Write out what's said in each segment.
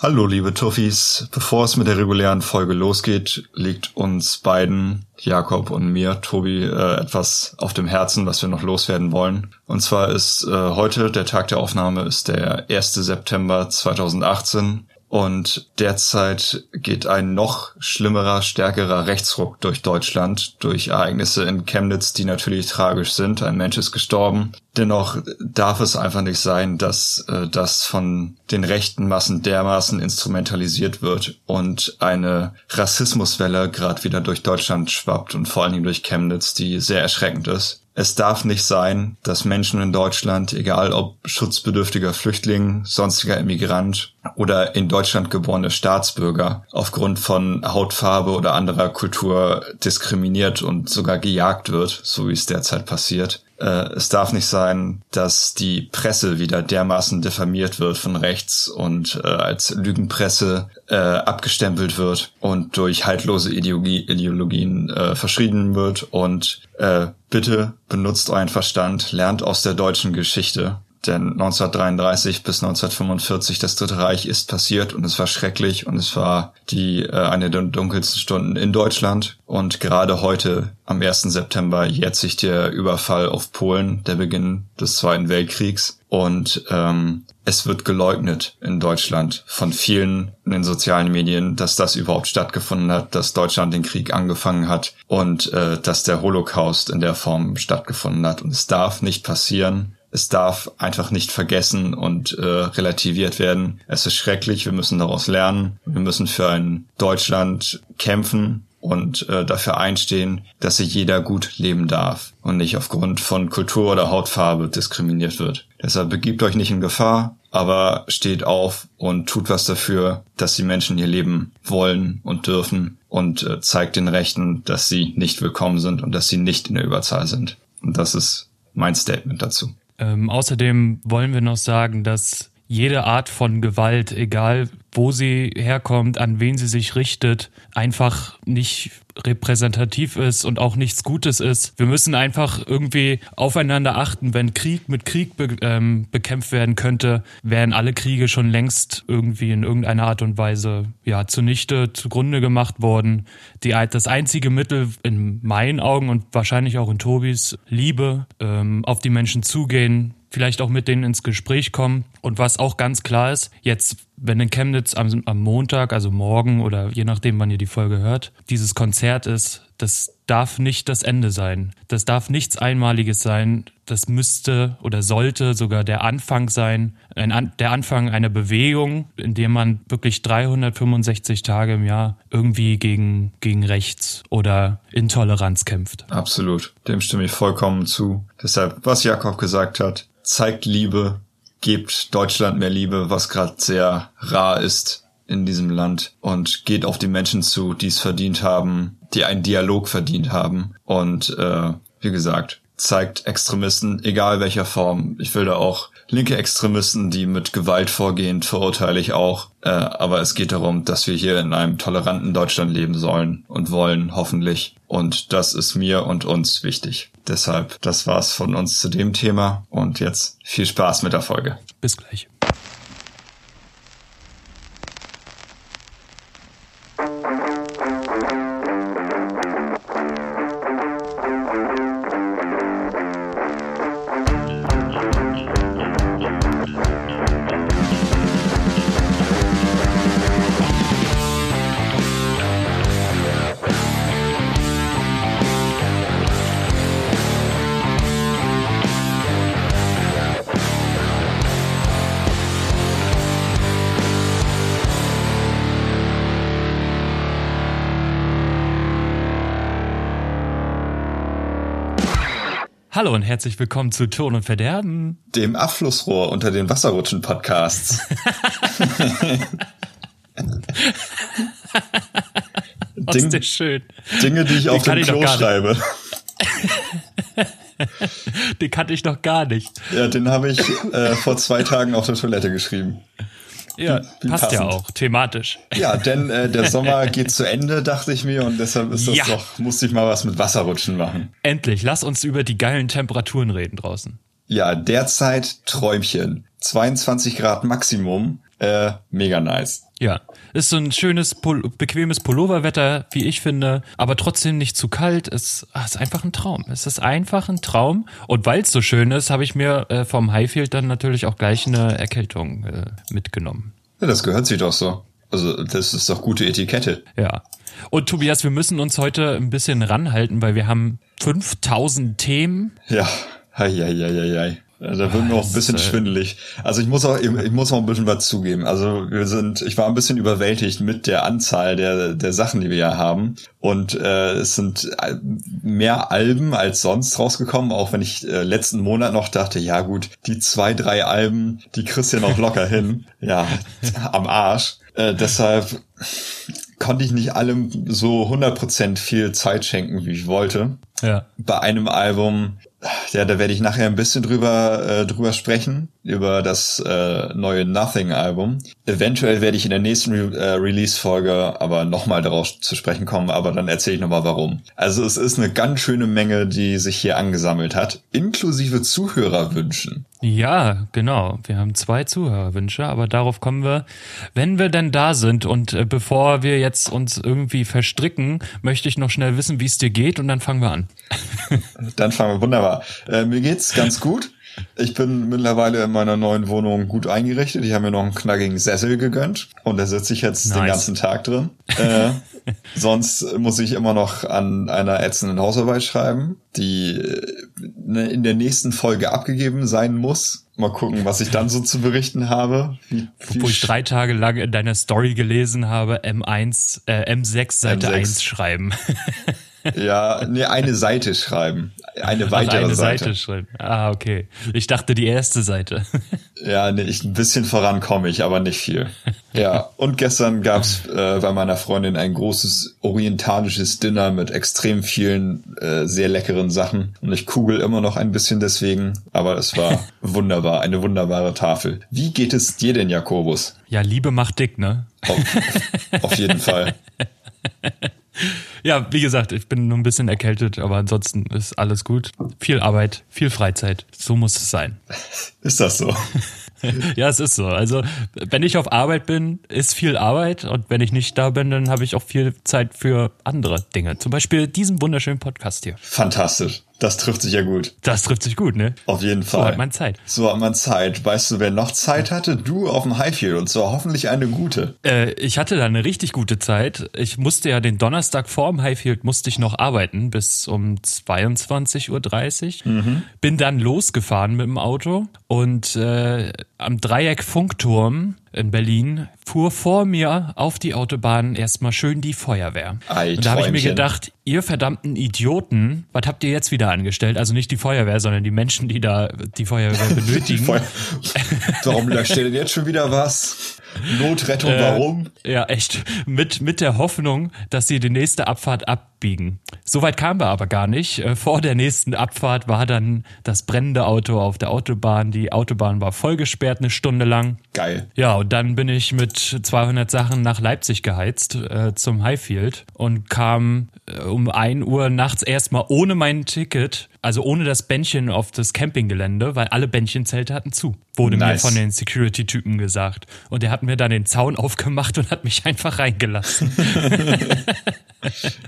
Hallo, liebe Tuffis. Bevor es mit der regulären Folge losgeht, liegt uns beiden, Jakob und mir, Tobi, äh, etwas auf dem Herzen, was wir noch loswerden wollen. Und zwar ist äh, heute, der Tag der Aufnahme, ist der 1. September 2018. Und derzeit geht ein noch schlimmerer, stärkerer Rechtsruck durch Deutschland, durch Ereignisse in Chemnitz, die natürlich tragisch sind. Ein Mensch ist gestorben. Dennoch darf es einfach nicht sein, dass äh, das von den rechten Massen dermaßen instrumentalisiert wird und eine Rassismuswelle gerade wieder durch Deutschland schwappt und vor allen Dingen durch Chemnitz, die sehr erschreckend ist. Es darf nicht sein, dass Menschen in Deutschland, egal ob schutzbedürftiger Flüchtling, sonstiger Immigrant oder in Deutschland geborene Staatsbürger, aufgrund von Hautfarbe oder anderer Kultur diskriminiert und sogar gejagt wird, so wie es derzeit passiert. Äh, es darf nicht sein, dass die Presse wieder dermaßen diffamiert wird von rechts und äh, als Lügenpresse äh, abgestempelt wird und durch haltlose Ideologie, Ideologien äh, verschrieben wird. Und äh, bitte benutzt euren Verstand, lernt aus der deutschen Geschichte. Denn 1933 bis 1945 das Dritte Reich ist passiert und es war schrecklich und es war die äh, eine der dunkelsten Stunden in Deutschland. Und gerade heute, am 1. September, jährt sich der Überfall auf Polen, der Beginn des Zweiten Weltkriegs. Und ähm, es wird geleugnet in Deutschland von vielen in den sozialen Medien, dass das überhaupt stattgefunden hat, dass Deutschland den Krieg angefangen hat und äh, dass der Holocaust in der Form stattgefunden hat. Und es darf nicht passieren es darf einfach nicht vergessen und äh, relativiert werden. Es ist schrecklich, wir müssen daraus lernen. Wir müssen für ein Deutschland kämpfen und äh, dafür einstehen, dass sich jeder gut leben darf und nicht aufgrund von Kultur oder Hautfarbe diskriminiert wird. Deshalb begibt euch nicht in Gefahr, aber steht auf und tut was dafür, dass die Menschen ihr Leben wollen und dürfen und äh, zeigt den Rechten, dass sie nicht willkommen sind und dass sie nicht in der Überzahl sind. Und das ist mein Statement dazu. Ähm, außerdem wollen wir noch sagen, dass jede Art von Gewalt, egal wo sie herkommt, an wen sie sich richtet, einfach nicht repräsentativ ist und auch nichts Gutes ist. Wir müssen einfach irgendwie aufeinander achten. Wenn Krieg mit Krieg be ähm, bekämpft werden könnte, wären alle Kriege schon längst irgendwie in irgendeiner Art und Weise ja zunichte, zugrunde gemacht worden. Die, das einzige Mittel in meinen Augen und wahrscheinlich auch in Tobis Liebe ähm, auf die Menschen zugehen, vielleicht auch mit denen ins Gespräch kommen. Und was auch ganz klar ist, jetzt, wenn in Chemnitz am, am Montag, also morgen oder je nachdem, wann ihr die Folge hört, dieses Konzert ist, das darf nicht das Ende sein. Das darf nichts Einmaliges sein. Das müsste oder sollte sogar der Anfang sein, ein, der Anfang einer Bewegung, in der man wirklich 365 Tage im Jahr irgendwie gegen, gegen Rechts oder Intoleranz kämpft. Absolut. Dem stimme ich vollkommen zu. Deshalb, was Jakob gesagt hat, zeigt Liebe, gebt Deutschland mehr Liebe, was gerade sehr rar ist in diesem Land und geht auf die Menschen zu, die es verdient haben, die einen Dialog verdient haben und äh, wie gesagt, zeigt Extremisten, egal welcher Form. Ich will da auch linke Extremisten, die mit Gewalt vorgehen, verurteile ich auch. Äh, aber es geht darum, dass wir hier in einem toleranten Deutschland leben sollen und wollen, hoffentlich. Und das ist mir und uns wichtig. Deshalb, das war's von uns zu dem Thema. Und jetzt viel Spaß mit der Folge. Bis gleich. Hallo und herzlich willkommen zu Ton und Verderben. Dem Abflussrohr unter den Wasserrutschen-Podcasts. Ding, ist schön. Dinge, die ich den auf dem Klo schreibe. den kannte ich noch gar nicht. Ja, den habe ich äh, vor zwei Tagen auf der Toilette geschrieben. Ja, wie, passt passend. ja auch, thematisch. Ja, denn äh, der Sommer geht zu Ende, dachte ich mir, und deshalb ist das ja. doch, musste ich mal was mit Wasserrutschen machen. Endlich, lass uns über die geilen Temperaturen reden draußen. Ja, derzeit Träumchen. 22 Grad Maximum. Äh, mega nice. Ja, ist so ein schönes, Pul bequemes Pulloverwetter, wie ich finde, aber trotzdem nicht zu kalt. Es ah, ist einfach ein Traum. Es ist einfach ein Traum. Und weil es so schön ist, habe ich mir äh, vom Highfield dann natürlich auch gleich eine Erkältung äh, mitgenommen. Ja, das gehört sich doch so. Also das ist doch gute Etikette. Ja. Und Tobias, wir müssen uns heute ein bisschen ranhalten, weil wir haben 5000 Themen. Ja, hei, hei, hei, hei. Da wird mir auch ein bisschen äh, schwindelig. Also ich muss auch, ich muss auch ein bisschen was zugeben. Also wir sind, ich war ein bisschen überwältigt mit der Anzahl der, der Sachen, die wir ja haben. Und äh, es sind mehr Alben als sonst rausgekommen, auch wenn ich äh, letzten Monat noch dachte, ja gut, die zwei, drei Alben, die kriegst du ja noch locker hin. Ja, am Arsch. Äh, deshalb konnte ich nicht allem so 100% viel Zeit schenken, wie ich wollte. Ja. Bei einem Album, ja, da werde ich nachher ein bisschen drüber, äh, drüber sprechen, über das äh, neue Nothing-Album. Eventuell werde ich in der nächsten Re äh, Release-Folge aber nochmal darauf zu sprechen kommen, aber dann erzähle ich nochmal warum. Also es ist eine ganz schöne Menge, die sich hier angesammelt hat, inklusive Zuhörerwünschen. Ja, genau. Wir haben zwei Zuhörerwünsche, aber darauf kommen wir, wenn wir denn da sind. Und äh, bevor wir jetzt uns irgendwie verstricken, möchte ich noch schnell wissen, wie es dir geht und dann fangen wir an. dann fangen wir wunderbar. Äh, mir geht's ganz gut. Ich bin mittlerweile in meiner neuen Wohnung gut eingerichtet. Ich habe mir noch einen knackigen Sessel gegönnt und da sitze ich jetzt nice. den ganzen Tag drin. Äh, sonst muss ich immer noch an einer ätzenden Hausarbeit schreiben, die äh, in der nächsten Folge abgegeben sein muss. Mal gucken, was ich dann so zu berichten habe. Wie, wie Wo ich drei Tage lang in deiner Story gelesen habe, M1, äh, M6 Seite M6. 1 schreiben. Ja, nee, eine Seite schreiben. Eine weitere Ach, eine Seite. Seite schreiben. Ah, okay. Ich dachte die erste Seite. Ja, nee, ich, ein bisschen voran komme ich, aber nicht viel. Ja, und gestern gab's äh, bei meiner Freundin ein großes orientalisches Dinner mit extrem vielen äh, sehr leckeren Sachen. Und ich kugel immer noch ein bisschen deswegen, aber es war wunderbar, eine wunderbare Tafel. Wie geht es dir denn, Jakobus? Ja, Liebe macht dick, ne? Auf, auf jeden Fall. Ja, wie gesagt, ich bin nur ein bisschen erkältet, aber ansonsten ist alles gut. Viel Arbeit, viel Freizeit. So muss es sein. Ist das so? ja, es ist so. Also, wenn ich auf Arbeit bin, ist viel Arbeit und wenn ich nicht da bin, dann habe ich auch viel Zeit für andere Dinge. Zum Beispiel diesen wunderschönen Podcast hier. Fantastisch. Das trifft sich ja gut. Das trifft sich gut, ne? Auf jeden Fall. So hat man Zeit. So hat man Zeit. Weißt du, wer noch Zeit hatte? Du auf dem Highfield und zwar hoffentlich eine gute. Äh, ich hatte da eine richtig gute Zeit. Ich musste ja den Donnerstag vor dem Highfield musste ich noch arbeiten bis um 22.30 Uhr. Mhm. Bin dann losgefahren mit dem Auto und äh, am Dreieck Funkturm in Berlin fuhr vor mir auf die Autobahn erstmal schön die Feuerwehr. Ei, und da habe ich mir gedacht, ihr verdammten Idioten, was habt ihr jetzt wieder angestellt? Also nicht die Feuerwehr, sondern die Menschen, die da die Feuerwehr benötigen. Feuer Warum löscht ihr denn jetzt schon wieder was? Notrettung, äh, warum? Ja, echt. Mit, mit der Hoffnung, dass sie die nächste Abfahrt abbiegen. Soweit kamen wir aber gar nicht. Äh, vor der nächsten Abfahrt war dann das brennende Auto auf der Autobahn. Die Autobahn war vollgesperrt eine Stunde lang. Geil. Ja, und dann bin ich mit 200 Sachen nach Leipzig geheizt äh, zum Highfield und kam äh, um ein Uhr nachts erstmal ohne mein Ticket also ohne das Bändchen auf das Campinggelände, weil alle Bändchenzelte hatten zu. Wurde nice. mir von den Security-Typen gesagt. Und der hat mir dann den Zaun aufgemacht und hat mich einfach reingelassen.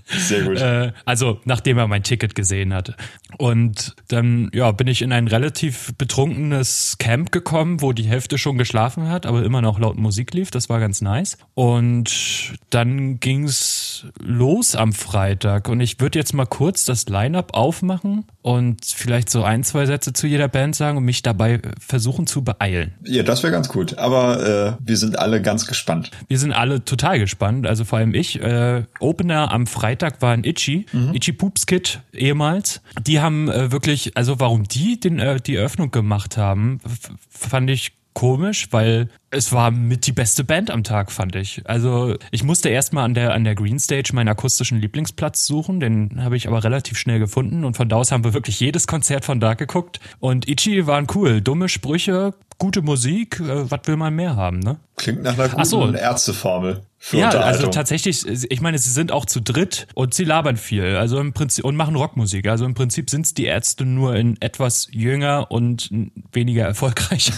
Sehr gut. Äh, also nachdem er mein Ticket gesehen hatte. Und dann ja, bin ich in ein relativ betrunkenes Camp gekommen, wo die Hälfte schon geschlafen hat, aber immer noch laut Musik lief. Das war ganz nice. Und dann ging's los am Freitag. Und ich würde jetzt mal kurz das Line-up aufmachen und vielleicht so ein, zwei Sätze zu jeder Band sagen und mich dabei versuchen zu beeilen. Ja, das wäre ganz gut. Aber äh, wir sind alle ganz gespannt. Wir sind alle total gespannt. Also vor allem ich. Äh, Opener am Freitag war ein Itchy, mhm. Itchy Poops Kid ehemals. Die haben äh, wirklich, also warum die den, äh, die Eröffnung gemacht haben, fand ich komisch, weil es war mit die beste Band am Tag, fand ich. Also ich musste erstmal an der, an der Green Stage meinen akustischen Lieblingsplatz suchen, den habe ich aber relativ schnell gefunden und von da aus haben wir wirklich jedes Konzert von da geguckt und Ichi waren cool, dumme Sprüche, gute Musik, äh, was will man mehr haben, ne? Klingt nach einer guten so. Ärzteformel. Ja, also tatsächlich, ich meine, sie sind auch zu dritt und sie labern viel, also im Prinzip und machen Rockmusik. Also im Prinzip sind es die Ärzte nur in etwas jünger und weniger erfolgreich.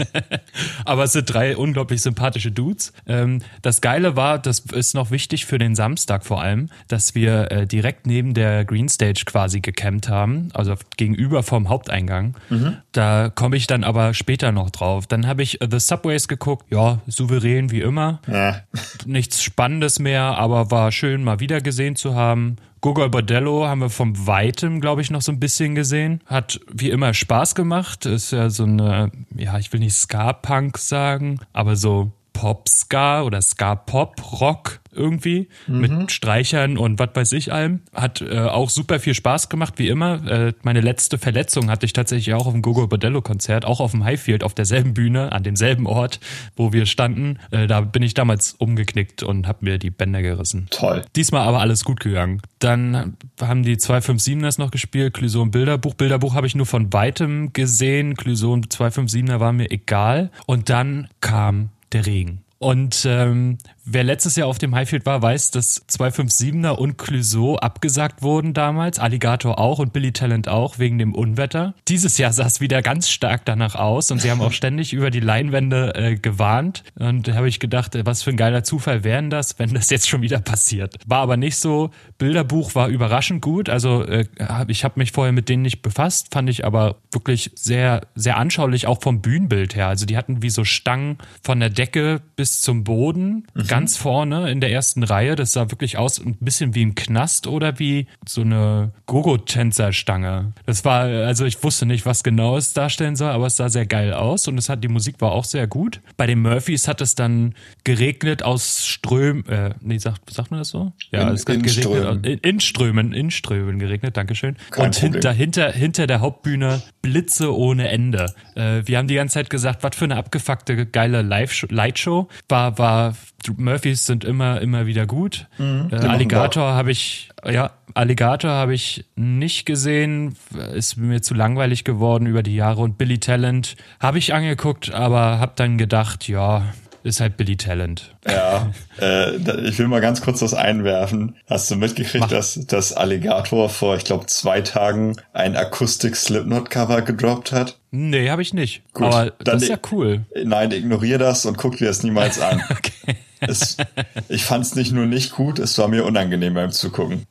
Aber es sind drei unglaublich sympathische Dudes. Ähm, das Geile war, das ist noch wichtig für den Samstag vor allem, dass wir äh, direkt neben der Green Stage quasi gecampt haben, also gegenüber vom Haupteingang. Da komme ich dann aber später noch drauf. Dann habe ich äh, The Subways geguckt, ja, souverän wie immer. Ja. Nichts Spannendes mehr, aber war schön, mal wieder gesehen zu haben. Gogol Bordello haben wir vom Weitem, glaube ich, noch so ein bisschen gesehen. Hat wie immer Spaß gemacht. Ist ja so eine, ja, ich will nicht Ska-Punk sagen, aber so Pop-Ska oder Ska-Pop-Rock irgendwie mit Streichern und was weiß ich allem. Hat äh, auch super viel Spaß gemacht, wie immer. Äh, meine letzte Verletzung hatte ich tatsächlich auch auf dem Gogo Bordello Konzert, auch auf dem Highfield, auf derselben Bühne, an demselben Ort, wo wir standen. Äh, da bin ich damals umgeknickt und habe mir die Bänder gerissen. Toll. Diesmal aber alles gut gegangen. Dann haben die 257ers noch gespielt, und Bilderbuch. Bilderbuch habe ich nur von weitem gesehen, und 257er war mir egal. Und dann kam der Regen. Und ähm, wer letztes Jahr auf dem Highfield war, weiß, dass 257er und Clouseau abgesagt wurden damals, Alligator auch und Billy Talent auch, wegen dem Unwetter. Dieses Jahr sah es wieder ganz stark danach aus und sie haben auch ständig über die Leinwände äh, gewarnt. Und da habe ich gedacht, äh, was für ein geiler Zufall wären das, wenn das jetzt schon wieder passiert. War aber nicht so. Bilderbuch war überraschend gut. Also äh, ich habe mich vorher mit denen nicht befasst, fand ich aber wirklich sehr, sehr anschaulich, auch vom Bühnenbild her. Also die hatten wie so Stangen von der Decke bis zum Boden, ganz vorne in der ersten Reihe. Das sah wirklich aus ein bisschen wie ein Knast oder wie so eine Gogo-Tänzerstange. Das war, also ich wusste nicht, was genau es darstellen soll, aber es sah sehr geil aus und es hat, die Musik war auch sehr gut. Bei den Murphys hat es dann geregnet aus Strömen, äh, nee, sagt, sagt man das so? Ja, In- es hat in geregnet, Strömen. in, in Strömen, in Strömen geregnet, Dankeschön. Kein und hin, dahinter, hinter der Hauptbühne Blitze ohne Ende. Äh, wir haben die ganze Zeit gesagt, was für eine abgefuckte, geile Live Lightshow. War, war, Murphys sind immer, immer wieder gut. äh, Alligator habe ich, ja, Alligator habe ich nicht gesehen, ist mir zu langweilig geworden über die Jahre. Und Billy Talent habe ich angeguckt, aber habe dann gedacht, ja, ist halt Billy Talent. Ja, äh, ich will mal ganz kurz was einwerfen. Hast du mitgekriegt, Mach. dass das Alligator vor, ich glaube, zwei Tagen ein Akustik-Slipknot-Cover gedroppt hat? Nee, habe ich nicht. Gut, aber dann das ist ja cool. Nein, ignoriere das und guck dir das niemals an. Okay. Es, ich fand es nicht nur nicht gut, es war mir unangenehm beim Zugucken.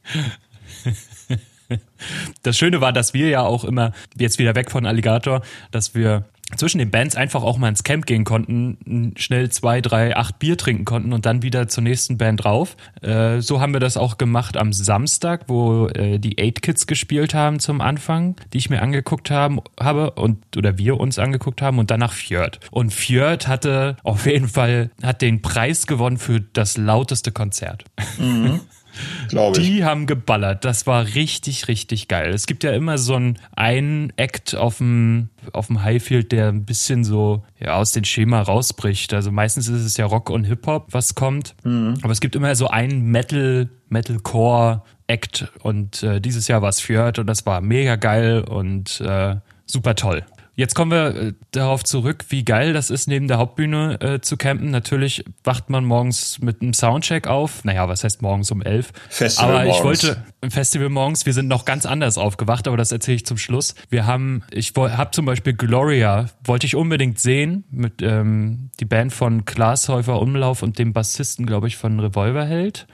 Das Schöne war, dass wir ja auch immer, jetzt wieder weg von Alligator, dass wir zwischen den Bands einfach auch mal ins Camp gehen konnten, schnell zwei, drei, acht Bier trinken konnten und dann wieder zur nächsten Band drauf. Äh, so haben wir das auch gemacht am Samstag, wo äh, die Eight Kids gespielt haben zum Anfang, die ich mir angeguckt haben, habe und oder wir uns angeguckt haben und danach Fjord. Und Fjord hatte auf jeden Fall hat den Preis gewonnen für das lauteste Konzert. Glaube ich. Die haben geballert. Das war richtig, richtig geil. Es gibt ja immer so einen, einen Act auf dem, auf dem Highfield, der ein bisschen so ja, aus dem Schema rausbricht. Also meistens ist es ja Rock und Hip-Hop, was kommt. Aber es gibt immer so einen Metal, Metalcore Act und äh, dieses Jahr war es Fjord und das war mega geil und äh, super toll. Jetzt kommen wir äh, darauf zurück, wie geil das ist, neben der Hauptbühne äh, zu campen. Natürlich wacht man morgens mit einem Soundcheck auf. Naja, was heißt morgens um elf? Festival aber ich morgens. wollte im Festival morgens, wir sind noch ganz anders aufgewacht, aber das erzähle ich zum Schluss. Wir haben, ich habe zum Beispiel Gloria, wollte ich unbedingt sehen, mit ähm, die Band von Klaas Häufer Umlauf und dem Bassisten, glaube ich, von Revolverheld.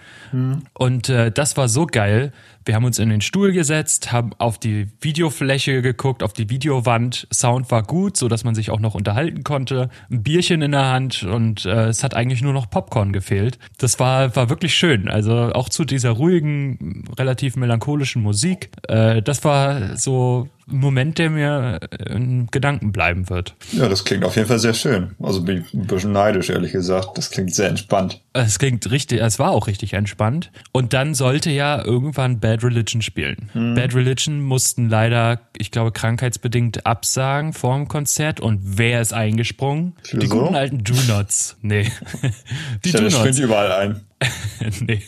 Und äh, das war so geil. Wir haben uns in den Stuhl gesetzt, haben auf die Videofläche geguckt, auf die Videowand. Sound war gut, so dass man sich auch noch unterhalten konnte. Ein Bierchen in der Hand und äh, es hat eigentlich nur noch Popcorn gefehlt. Das war war wirklich schön. Also auch zu dieser ruhigen, relativ melancholischen Musik. Äh, das war so Moment, der mir äh, in Gedanken bleiben wird. Ja, das klingt auf jeden Fall sehr schön. Also bin ich ein bisschen neidisch, ehrlich gesagt. Das klingt sehr entspannt. Es klingt richtig, es war auch richtig entspannt. Und dann sollte ja irgendwann Bad Religion spielen. Bad Religion mussten leider, ich glaube, krankheitsbedingt absagen vor dem Konzert. Und wer ist eingesprungen? Die Clouseau? guten alten Do-Nots. Nee. Die Ja, Do-Nots. überall ein. nee.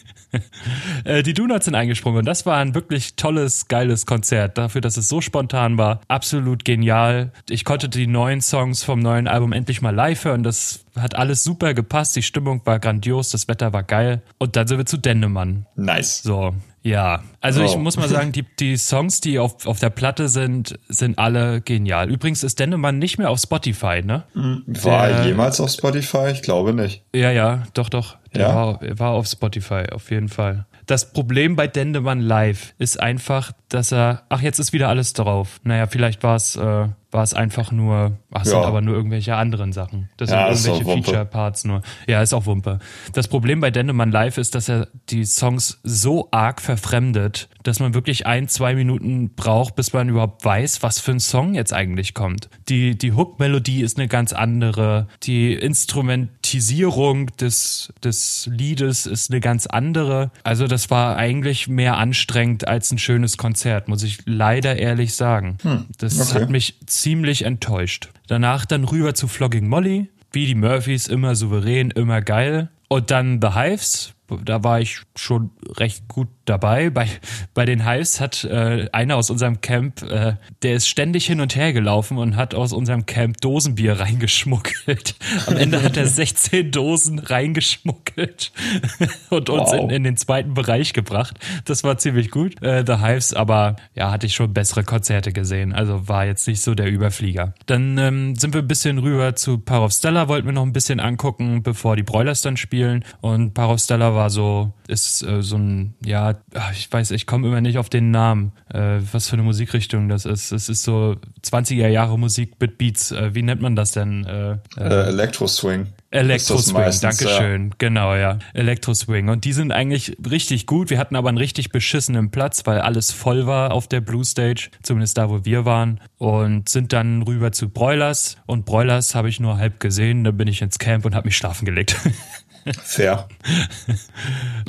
Äh, die Donuts sind eingesprungen und das war ein wirklich tolles, geiles Konzert. Dafür, dass es so spontan war. Absolut genial. Ich konnte die neuen Songs vom neuen Album endlich mal live hören. Das hat alles super gepasst. Die Stimmung war grandios, das Wetter war geil. Und dann sind wir zu Dennemann. Nice. So, ja. Also oh. ich muss mal sagen, die, die Songs, die auf, auf der Platte sind, sind alle genial. Übrigens ist Dennemann nicht mehr auf Spotify, ne? War der, er jemals auf Spotify? Ich glaube nicht. Ja, ja, doch, doch. Der ja? war, war auf Spotify, auf jeden Fall. Das Problem bei Dendemann Live ist einfach, dass er, ach, jetzt ist wieder alles drauf. Naja, vielleicht war es äh, war es einfach nur, ach, ja. sind aber nur irgendwelche anderen Sachen. Das ja, sind irgendwelche Feature-Parts nur. Ja, ist auch Wumpe. Das Problem bei Dendemann Live ist, dass er die Songs so arg verfremdet, dass man wirklich ein, zwei Minuten braucht, bis man überhaupt weiß, was für ein Song jetzt eigentlich kommt. Die, die Hook-Melodie ist eine ganz andere. Die Instrumentisierung des, des Liedes ist eine ganz andere. Also das war eigentlich mehr anstrengend als ein schönes Konzert, muss ich leider ehrlich sagen. Hm, das okay. hat mich ziemlich enttäuscht. Danach dann rüber zu Flogging Molly, wie die Murphys, immer souverän, immer geil. Und dann The Hives, da war ich schon recht gut dabei. Bei, bei den Hives hat äh, einer aus unserem Camp, äh, der ist ständig hin und her gelaufen und hat aus unserem Camp Dosenbier reingeschmuggelt. Am Ende hat er 16 Dosen reingeschmuggelt und uns wow. in, in den zweiten Bereich gebracht. Das war ziemlich gut. Äh, The Hives, aber ja, hatte ich schon bessere Konzerte gesehen. Also war jetzt nicht so der Überflieger. Dann ähm, sind wir ein bisschen rüber zu of Stella, wollten wir noch ein bisschen angucken, bevor die Broilers dann spielen. Und of Stella war so, ist äh, so ein, ja, ich weiß, ich komme immer nicht auf den Namen, äh, was für eine Musikrichtung das ist. Es ist so 20er Jahre Musik mit Beats. Äh, wie nennt man das denn? Äh, äh, Electro Swing. Electro Swing, Dankeschön. Ja. Genau, ja. Electro Swing. Und die sind eigentlich richtig gut. Wir hatten aber einen richtig beschissenen Platz, weil alles voll war auf der Blue Stage, zumindest da, wo wir waren. Und sind dann rüber zu Broilers. Und Broilers habe ich nur halb gesehen. Da bin ich ins Camp und habe mich schlafen gelegt. Fair.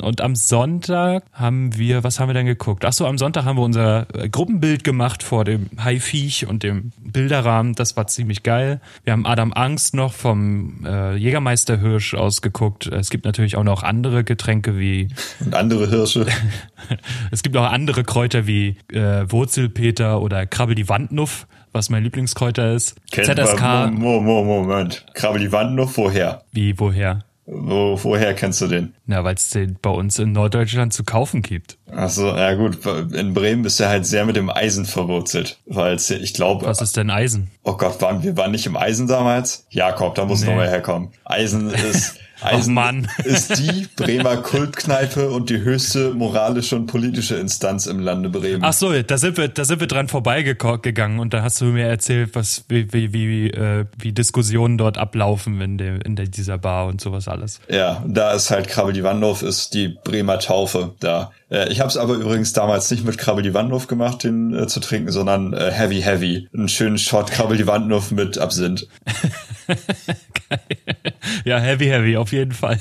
Und am Sonntag haben wir, was haben wir denn geguckt? Achso, am Sonntag haben wir unser äh, Gruppenbild gemacht vor dem Haifiech und dem Bilderrahmen. Das war ziemlich geil. Wir haben Adam Angst noch vom äh, Jägermeister Hirsch ausgeguckt. Es gibt natürlich auch noch andere Getränke wie. Und andere Hirsche. es gibt auch andere Kräuter wie äh, Wurzelpeter oder Krabbel die Wandnuff was mein Lieblingskräuter ist. Kennt ZSK. Man, Moment, Moment. Krabbel die Wandnuff, woher? Wie, woher? Wo, woher kennst du den? Na, weil es den bei uns in Norddeutschland zu kaufen gibt. Ach so, ja gut. In Bremen bist du halt sehr mit dem Eisen verwurzelt. Weil ich glaube. Was ist denn Eisen? Oh Gott, waren wir waren nicht im Eisen damals? Jakob, da muss nee. noch mal herkommen. Eisen ist Eisen oh ist die Bremer Kultkneipe und die höchste moralische und politische Instanz im Lande Bremen. Ach so, da sind wir, da sind wir dran vorbeigegangen und da hast du mir erzählt, was wie wie wie, äh, wie Diskussionen dort ablaufen in der in der, dieser Bar und sowas alles. Ja, da ist halt Krabbel die Wandhof ist die Bremer Taufe da. Äh, ich habe es aber übrigens damals nicht mit Krabbel die Wandhof gemacht, den äh, zu trinken, sondern äh, Heavy Heavy, einen schönen Shot Krabbel die Wandhof mit Absinth. ja, Heavy Heavy auf jeden Fall.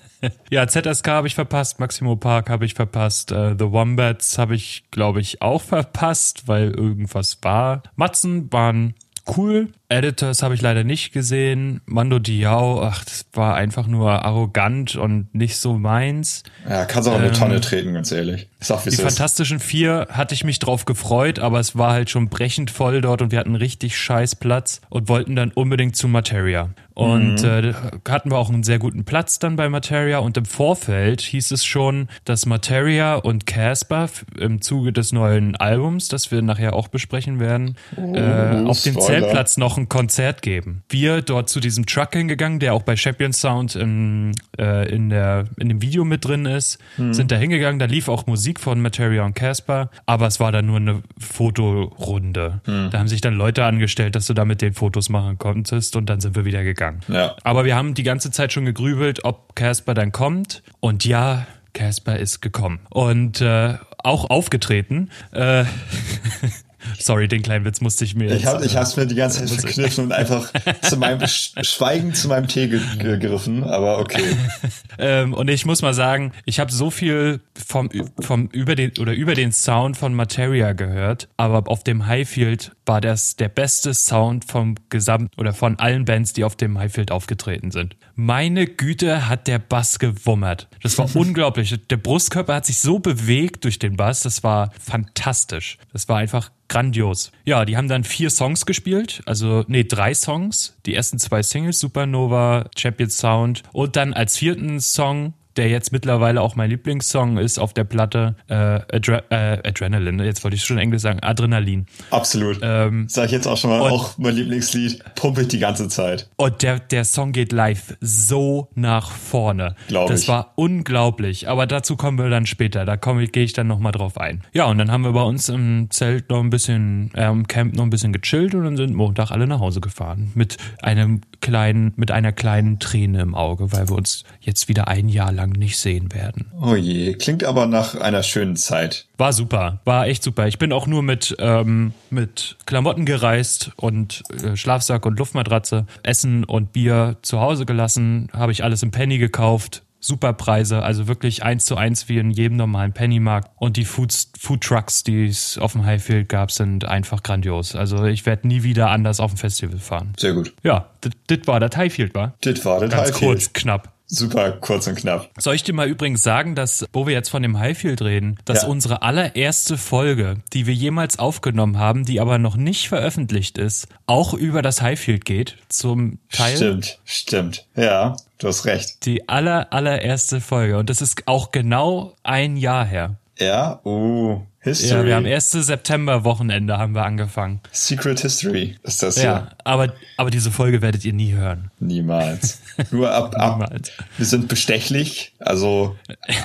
ja, ZSK habe ich verpasst, Maximo Park habe ich verpasst, äh, The Wombats habe ich, glaube ich, auch verpasst, weil irgendwas war. Matzen waren cool. Editors habe ich leider nicht gesehen. Mando Diao, ach, das war einfach nur arrogant und nicht so meins. Ja, kannst auch ähm, eine Tonne treten, ganz ehrlich. Sag, die Fantastischen Vier hatte ich mich drauf gefreut, aber es war halt schon brechend voll dort und wir hatten richtig scheiß Platz und wollten dann unbedingt zu Materia. Und mhm. äh, hatten wir auch einen sehr guten Platz dann bei Materia. Und im Vorfeld hieß es schon, dass Materia und Casper im Zuge des neuen Albums, das wir nachher auch besprechen werden, oh, äh, auf dem Zeltplatz noch ein Konzert geben. Wir dort zu diesem Truck hingegangen, der auch bei Champion Sound in, äh, in, der, in dem Video mit drin ist, mhm. sind da hingegangen. Da lief auch Musik von Materia und Casper, aber es war dann nur eine Fotorunde. Mhm. Da haben sich dann Leute angestellt, dass du da mit den Fotos machen konntest und dann sind wir wieder gegangen gegangen. Ja. Aber wir haben die ganze Zeit schon gegrübelt, ob Casper dann kommt. Und ja, Casper ist gekommen. Und äh, auch aufgetreten. Äh, Sorry, den kleinen Witz musste ich mir Ich habe ich hab's mir die ganze Zeit verkniffen und einfach zu meinem Schweigen zu meinem Tee gegriffen, aber okay. ähm, und ich muss mal sagen, ich habe so viel vom vom über den oder über den Sound von Materia gehört, aber auf dem Highfield war das der beste Sound vom Gesamt oder von allen Bands, die auf dem Highfield aufgetreten sind. Meine Güte, hat der Bass gewummert. Das war unglaublich. Der Brustkörper hat sich so bewegt durch den Bass, das war fantastisch. Das war einfach grandios. Ja, die haben dann vier Songs gespielt, also nee, drei Songs. Die ersten zwei Singles, Supernova, Champion Sound und dann als vierten Song der jetzt mittlerweile auch mein Lieblingssong ist auf der Platte, äh, Adre äh, Adrenaline, jetzt wollte ich schon Englisch sagen, Adrenalin. Absolut. Ähm, Sag ich jetzt auch schon mal, auch mein Lieblingslied, pumpe ich die ganze Zeit. Und der, der Song geht live so nach vorne. Glaube ich. Das war unglaublich, aber dazu kommen wir dann später, da komme gehe ich dann nochmal drauf ein. Ja, und dann haben wir bei uns im Zelt noch ein bisschen, äh, im Camp noch ein bisschen gechillt und dann sind Montag alle nach Hause gefahren. Mit einem kleinen, mit einer kleinen Träne im Auge, weil wir uns jetzt wieder ein Jahr lang nicht sehen werden. Oh je, klingt aber nach einer schönen Zeit. War super, war echt super. Ich bin auch nur mit, ähm, mit Klamotten gereist und äh, Schlafsack und Luftmatratze, Essen und Bier zu Hause gelassen, habe ich alles im Penny gekauft, super Preise, also wirklich eins zu eins wie in jedem normalen Pennymarkt. Und die Food, Food Trucks, die es auf dem Highfield gab, sind einfach grandios. Also ich werde nie wieder anders auf dem Festival fahren. Sehr gut. Ja, das war das Highfield, war? Das war das Highfield. Ganz kurz, knapp. Super kurz und knapp. Soll ich dir mal übrigens sagen, dass, wo wir jetzt von dem Highfield reden, dass ja. unsere allererste Folge, die wir jemals aufgenommen haben, die aber noch nicht veröffentlicht ist, auch über das Highfield geht, zum Teil. Stimmt, stimmt. Ja, du hast recht. Die aller, allererste Folge. Und das ist auch genau ein Jahr her. Ja, uh, History. Ja, wir haben 1. September Wochenende haben wir angefangen. Secret History ist das ja. Ja, aber, aber diese Folge werdet ihr nie hören. Niemals. Nur ab, ab Niemals. wir sind bestechlich, also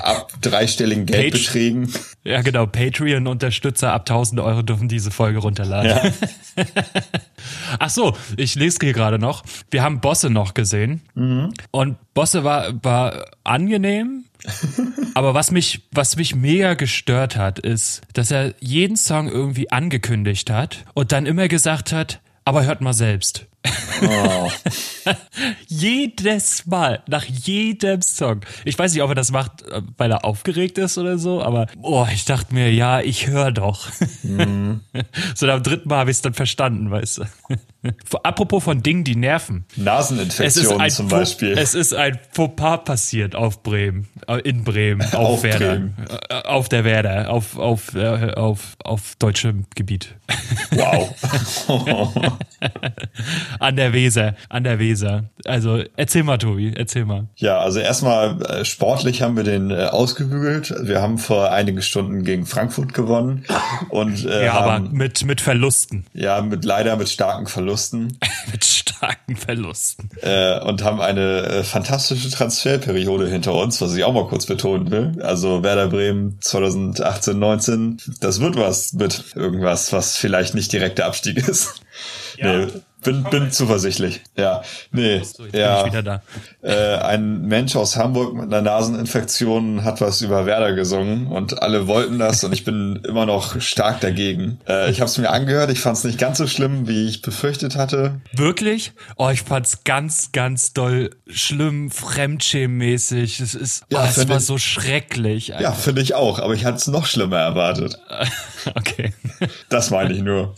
ab dreistelligen Geldbeträgen. ja, genau. Patreon-Unterstützer ab 1000 Euro dürfen diese Folge runterladen. Ja. Ach so, ich lese hier gerade noch. Wir haben Bosse noch gesehen. Mhm. Und Bosse war, war angenehm, aber was mich, was mich mega gestört hat, ist, dass er jeden Song irgendwie angekündigt hat und dann immer gesagt hat, aber hört mal selbst. Oh. Jedes Mal, nach jedem Song. Ich weiß nicht, ob er das macht, äh, weil er aufgeregt ist oder so, aber oh, ich dachte mir, ja, ich höre doch. Mhm. so am dritten Mal habe ich es dann verstanden, weißt du. Apropos von Dingen, die nerven. Naseninfektionen zum Beispiel. Es ist ein Fauxpas passiert auf Bremen, äh, in Bremen, auf, auf Werder, Bremen. Äh, auf der Werder, auf, auf, auf, auf deutschem Gebiet. Wow. An der Weser, an der Weser. Also erzähl mal, Tobi, erzähl mal. Ja, also erstmal äh, sportlich haben wir den äh, ausgebügelt. Wir haben vor einigen Stunden gegen Frankfurt gewonnen und äh, ja, haben, aber mit mit Verlusten. Ja, mit leider mit starken Verlusten. mit starken Verlusten. Äh, und haben eine äh, fantastische Transferperiode hinter uns, was ich auch mal kurz betonen will. Also Werder Bremen 2018, 19, das wird was mit irgendwas, was vielleicht nicht direkt der Abstieg ist. Ja. Nee, bin, bin zuversichtlich. Ja, nee, so, ja. Äh, ein Mensch aus Hamburg mit einer Naseninfektion hat was über Werder gesungen und alle wollten das und ich bin immer noch stark dagegen. Äh, ich habe es mir angehört, ich fand es nicht ganz so schlimm, wie ich befürchtet hatte. Wirklich? Oh, ich fand's ganz, ganz doll schlimm, fremdschämmäßig. Es ist, ja, oh, es war ich, so schrecklich. Einfach. Ja, finde ich auch, aber ich hatte es noch schlimmer erwartet. okay. Das meine ich nur.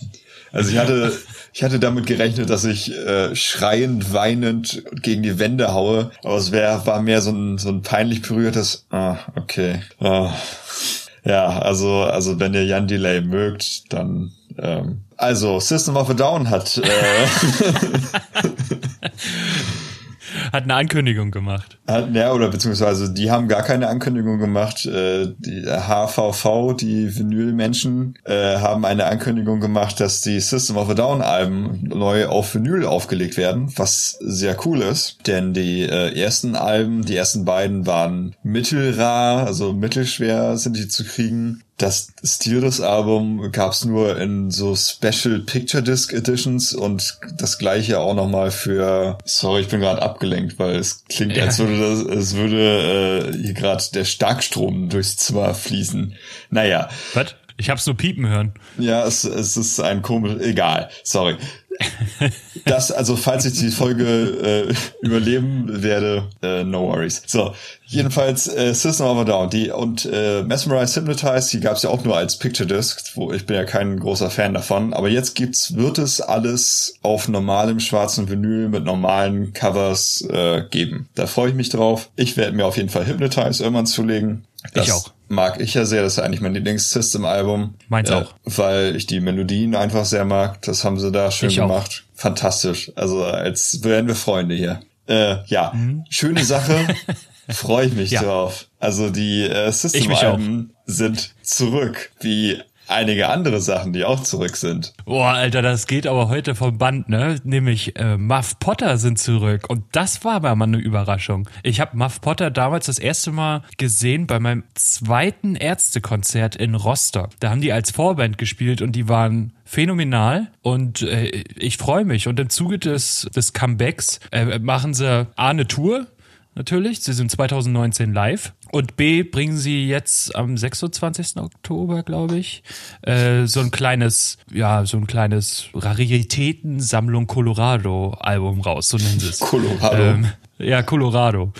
Also ich hatte, ich hatte damit gerechnet, dass ich äh, schreiend, weinend gegen die Wände haue, aber es wär, war mehr so ein, so ein peinlich berührtes, ah, okay. Ah. Ja, also, also wenn ihr Jan Delay mögt, dann ähm, also System of a Down hat äh, hat eine Ankündigung gemacht. Hat, ja, oder beziehungsweise die haben gar keine Ankündigung gemacht. Äh, die HVV, die Vinyl-Menschen, äh, haben eine Ankündigung gemacht, dass die System of a Down Alben neu auf Vinyl aufgelegt werden, was sehr cool ist. Denn die äh, ersten Alben, die ersten beiden waren mittelrar, also mittelschwer sind die zu kriegen das Steelers-Album gab's nur in so Special Picture Disc Editions und das gleiche auch nochmal für. Sorry, ich bin gerade abgelenkt, weil es klingt, ja. als würde das, es würde äh, hier gerade der Starkstrom durchs Zimmer fließen. Naja. Was? Ich hab's nur piepen hören. Ja, es, es ist ein komisch. Egal. Sorry. Das, also falls ich die Folge äh, überleben werde, äh, no worries. So, jedenfalls äh, System of a Down, die und äh, Mesmerize Hypnotize, die gab's ja auch nur als Picture Disc, wo ich bin ja kein großer Fan davon, aber jetzt gibt's, wird es alles auf normalem schwarzen Vinyl mit normalen Covers äh, geben. Da freue ich mich drauf. Ich werde mir auf jeden Fall Hypnotize irgendwann zulegen. Das ich auch. Mag ich ja sehr, das ist eigentlich mein Lieblings-System-Album. Meins äh, auch. Weil ich die Melodien einfach sehr mag. Das haben sie da schön Ich auch. gemacht. Fantastisch. Also als wären wir Freunde hier. Äh, ja, schöne Sache. Freue ich mich Mhm. Ja. drauf. Also die äh, System-Alben sind zurück, wie einige andere Sachen, die auch zurück sind. Boah, Alter, das geht aber heute vom Band, ne? Nämlich äh, Muff Potter sind zurück. Und das war aber mal eine Überraschung. Ich habe Muff Potter damals das erste Mal gesehen bei meinem zweiten Ärztekonzert in Rostock. Da haben die als Vorband gespielt und die waren phänomenal und äh, ich freue mich. Und im Zuge des, des Comebacks äh, machen sie A eine Tour, natürlich. Sie sind 2019 live. Und B bringen sie jetzt am 26. Oktober, glaube ich, äh, so ein kleines, ja, so ein kleines Raritäten-Sammlung Colorado-Album raus, so nennen sie es. Colorado. Ähm, ja, Colorado.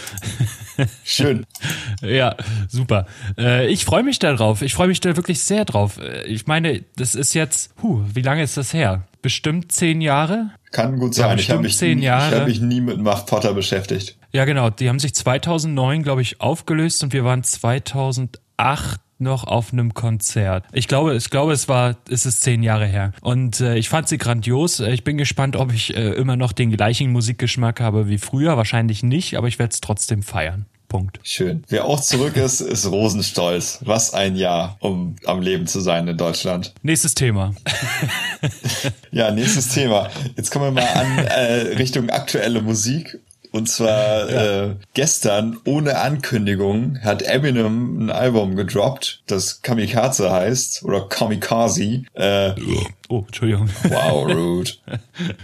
Schön. Ja, super. Äh, ich freue mich da drauf. Ich freue mich da wirklich sehr drauf. Äh, Ich meine, das ist jetzt, huh, wie lange ist das her? Bestimmt zehn Jahre? Kann gut Ja, sein. ich habe mich, hab mich nie mit Muff Potter beschäftigt. Ja, genau. Die haben sich 2009, glaube ich, aufgelöst und wir waren 2008 noch auf einem Konzert. Ich glaube, ich glaube, es war, es ist zehn Jahre her. Und äh, ich fand sie grandios. Äh, Ich bin gespannt, ob ich äh, immer noch den gleichen Musikgeschmack habe wie früher. Wahrscheinlich nicht, aber ich werde es trotzdem feiern. Punkt. Schön. Wer auch zurück ist, ist Rosenstolz. Was ein Jahr, um am Leben zu sein in Deutschland. Nächstes Thema. Ja, nächstes Thema. Jetzt kommen wir mal an äh, Richtung aktuelle Musik. Und zwar äh, gestern ohne Ankündigung hat Eminem ein Album gedroppt, das Kamikaze heißt oder Kamikaze. Äh, Oh, Entschuldigung. wow, rude.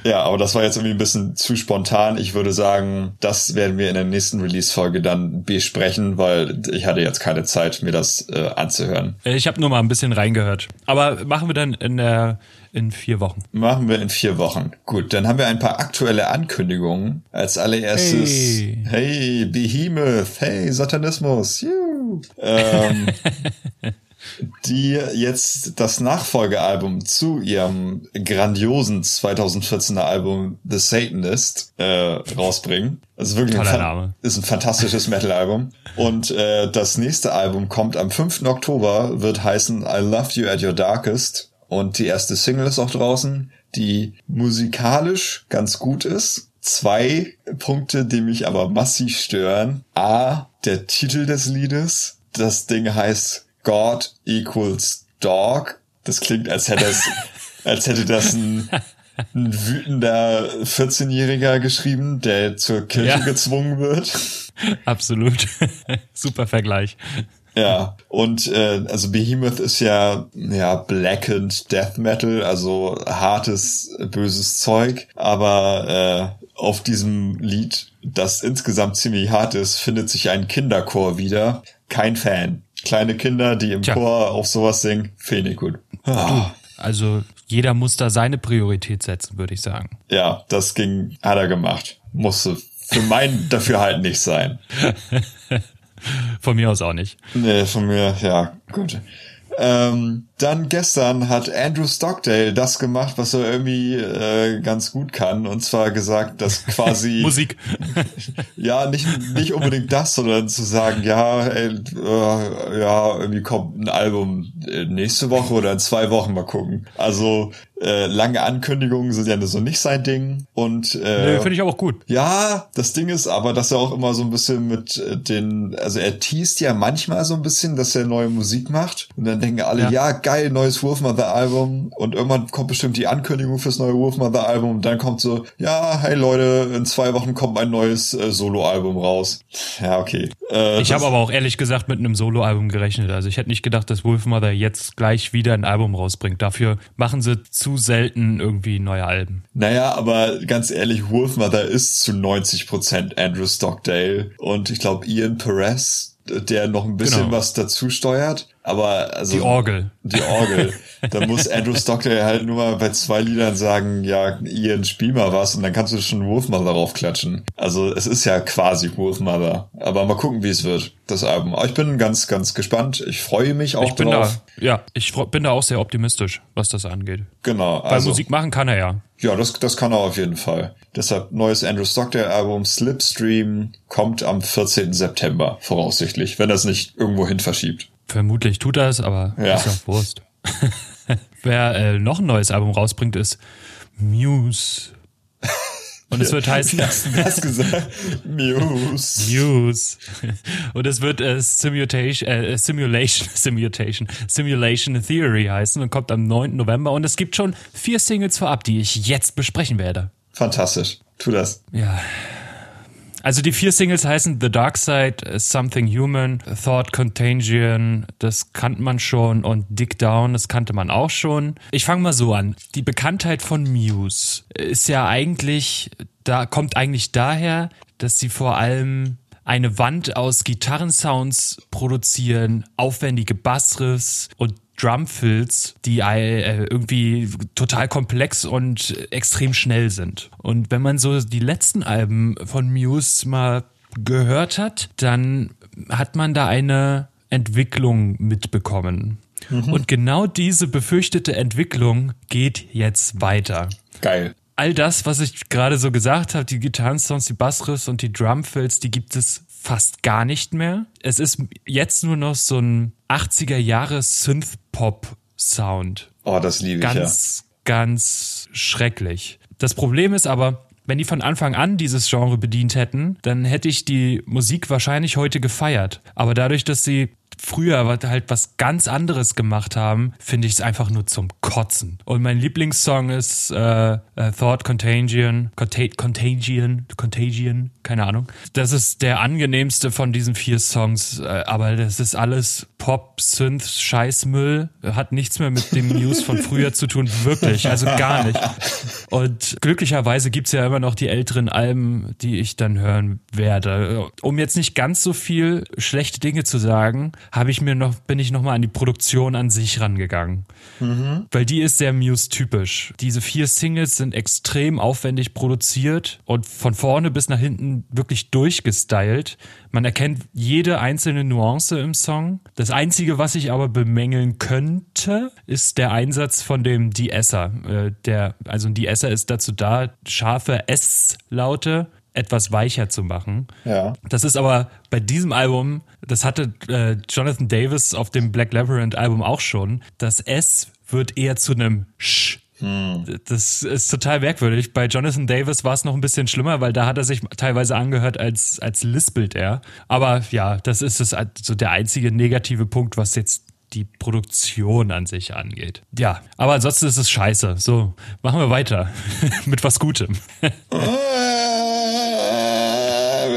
ja, aber das war jetzt irgendwie ein bisschen zu spontan. Ich würde sagen, das werden wir in der nächsten Release-Folge dann besprechen, weil ich hatte jetzt keine Zeit, mir das äh, anzuhören. Äh, Ich habe nur mal ein bisschen reingehört. Aber machen wir dann in der in vier Wochen. Machen wir in vier Wochen. Gut, dann haben wir ein paar aktuelle Ankündigungen. Als allererstes, Hey. hey, Behemoth, hey, Satanismus, juhu. Ähm, die jetzt das Nachfolgealbum zu ihrem grandiosen 2014er Album The Satanist äh, rausbringen. Also wirklich ein, Toller fan- Name. ist ein fantastisches Metal-Album. Und äh, das nächste Album kommt am 5. Oktober, wird heißen I Loved You at Your Darkest. Und die erste Single ist auch draußen, die musikalisch ganz gut ist. Zwei Punkte, die mich aber massiv stören. A, der Titel des Liedes. Das Ding heißt God equals Dog. Das klingt, als hätte es, als hätte das ein, ein wütender 14-Jähriger geschrieben, der zur Kirche Ja. gezwungen wird. Absolut. Super Vergleich. Ja, und äh, also Behemoth ist ja ja blackened Death Metal, also hartes böses Zeug, aber äh, auf diesem Lied, das insgesamt ziemlich hart ist, findet sich ein Kinderchor wieder. Kein Fan. Kleine Kinder, die im Tja. Chor auf sowas singen, finde ich gut. Ah, Also jeder muss da seine Priorität setzen, würde ich sagen. ja, das ging, hat er gemacht. Musste für mein Dafürhalten nicht sein. Von mir aus auch nicht. Nee, von mir, ja, gut. Ähm, dann gestern hat Andrew Stockdale das gemacht, was er irgendwie äh, ganz gut kann, und zwar gesagt, dass quasi Musik. ja nicht nicht unbedingt das, sondern zu sagen, ja, ey, äh, ja, irgendwie kommt ein Album äh, nächste Woche oder in zwei Wochen mal gucken. Also äh, lange Ankündigungen sind ja so nicht sein Ding und äh, Nö, Finde ich aber auch gut. ja, das Ding ist aber, dass er auch immer so ein bisschen mit äh, den, also er teast ja manchmal so ein bisschen, dass er neue Musik macht und dann denken alle, Ja. ja, geil, neues Wolfmother Album und irgendwann kommt bestimmt die Ankündigung fürs neue Wolfmother Album und dann kommt so, ja, hey Leute, in zwei Wochen kommt ein neues äh, Soloalbum raus. Ja, okay. Äh, Ich habe aber auch ehrlich gesagt mit einem Soloalbum gerechnet. Also ich hätte nicht gedacht, dass Wolfmother jetzt gleich wieder ein Album rausbringt. Dafür machen sie zu selten irgendwie neue Alben. Naja, aber ganz ehrlich, Wolfmother ist zu 90% Andrew Stockdale und ich glaube Ian Perez, der noch ein bisschen Genau. was dazu steuert. Aber also. Die Orgel. Die Orgel. da muss Andrew Stockley halt nur mal bei zwei Liedern sagen, ja, Ian, spiel mal was und dann kannst du schon Wolfmother darauf klatschen. Also es ist ja quasi Wolfmother. Aber mal gucken, wie es wird, das Album. Aber ich bin ganz, ganz gespannt. Ich freue mich auch ich bin drauf. Da, ja, ich bin da auch sehr optimistisch, was das angeht. Genau. Weil also, Musik machen kann er ja. Ja, das, das kann er auf jeden Fall. Deshalb neues Andrew Stockdale Album Slipstream kommt am 14. September voraussichtlich, wenn er es nicht irgendwo hin verschiebt. Vermutlich tut er es, aber ja. ist ja Wurst. Wer äh, noch ein neues Album rausbringt, ist Muse. Und es wird heißen. Du das gesagt? Muse. Muse. Und es wird äh, Simulation, äh, Simulation, Simulation, Simulation Theory heißen und kommt am 9. November. Und es gibt schon vier Singles vorab, die ich jetzt besprechen werde. Fantastisch. Tu das. Ja. Also die vier Singles heißen The Dark Side, Something Human, Thought Contagion, das kannte man schon und Dick Down, das kannte man auch schon. Ich fange mal so an. Die Bekanntheit von Muse ist ja eigentlich, da kommt eigentlich daher, dass sie vor allem eine Wand aus Gitarrensounds produzieren, aufwendige Bassriffs und Drumfills, die äh, irgendwie total komplex und extrem schnell sind. Und wenn man so die letzten Alben von Muse mal gehört hat, dann hat man da eine Entwicklung mitbekommen. Mhm. Und genau diese befürchtete Entwicklung geht jetzt weiter. Geil all das, was ich gerade so gesagt habe, die Gitarrensounds, die Bassriffs und die Drumfills, die gibt es fast gar nicht mehr. Es ist jetzt nur noch so ein 80er Jahre Synth-Pop-Sound. Oh, das liebe ich ganz, ja. Ganz schrecklich. Das Problem ist aber, wenn die von Anfang an dieses Genre bedient hätten, dann hätte ich die Musik wahrscheinlich heute gefeiert. Aber dadurch, dass sie früher halt was ganz anderes gemacht haben, finde ich es einfach nur zum Kotzen. Und mein Lieblingssong ist äh, äh, Thought Contagion, Contag Contagion, Contagion, keine Ahnung. Das ist der angenehmste von diesen vier Songs, äh, aber das ist alles Pop, Synth, Scheißmüll, hat nichts mehr mit dem News von früher zu tun, wirklich, also gar nicht. Und glücklicherweise gibt's ja immer noch die älteren Alben, die ich dann hören werde. Um jetzt nicht ganz so viel schlechte Dinge zu sagen, habe ich mir noch, bin ich nochmal an die Produktion an sich rangegangen. Mhm. Weil die ist sehr Muse-typisch. Diese vier Singles sind extrem aufwendig produziert und von vorne bis nach hinten wirklich durchgestylt. Man erkennt jede einzelne Nuance im Song. Das einzige, was ich aber bemängeln könnte, ist der Einsatz von dem De-Esser. Äh, der, also ein De-Esser ist dazu da, scharfe S-Laute etwas weicher zu machen. Ja. Das ist aber bei diesem Album, das hatte äh, Jonathan Davis auf dem Black Labyrinth Album auch schon. Das S wird eher zu einem Sch. Hm. Das ist total merkwürdig. Bei Jonathan Davis war es noch ein bisschen schlimmer, weil da hat er sich teilweise angehört, als, als lispelt er. Aber ja, das ist es so der einzige negative Punkt, was jetzt die Produktion an sich angeht. Ja, aber ansonsten ist es scheiße. So, machen wir weiter mit was Gutem.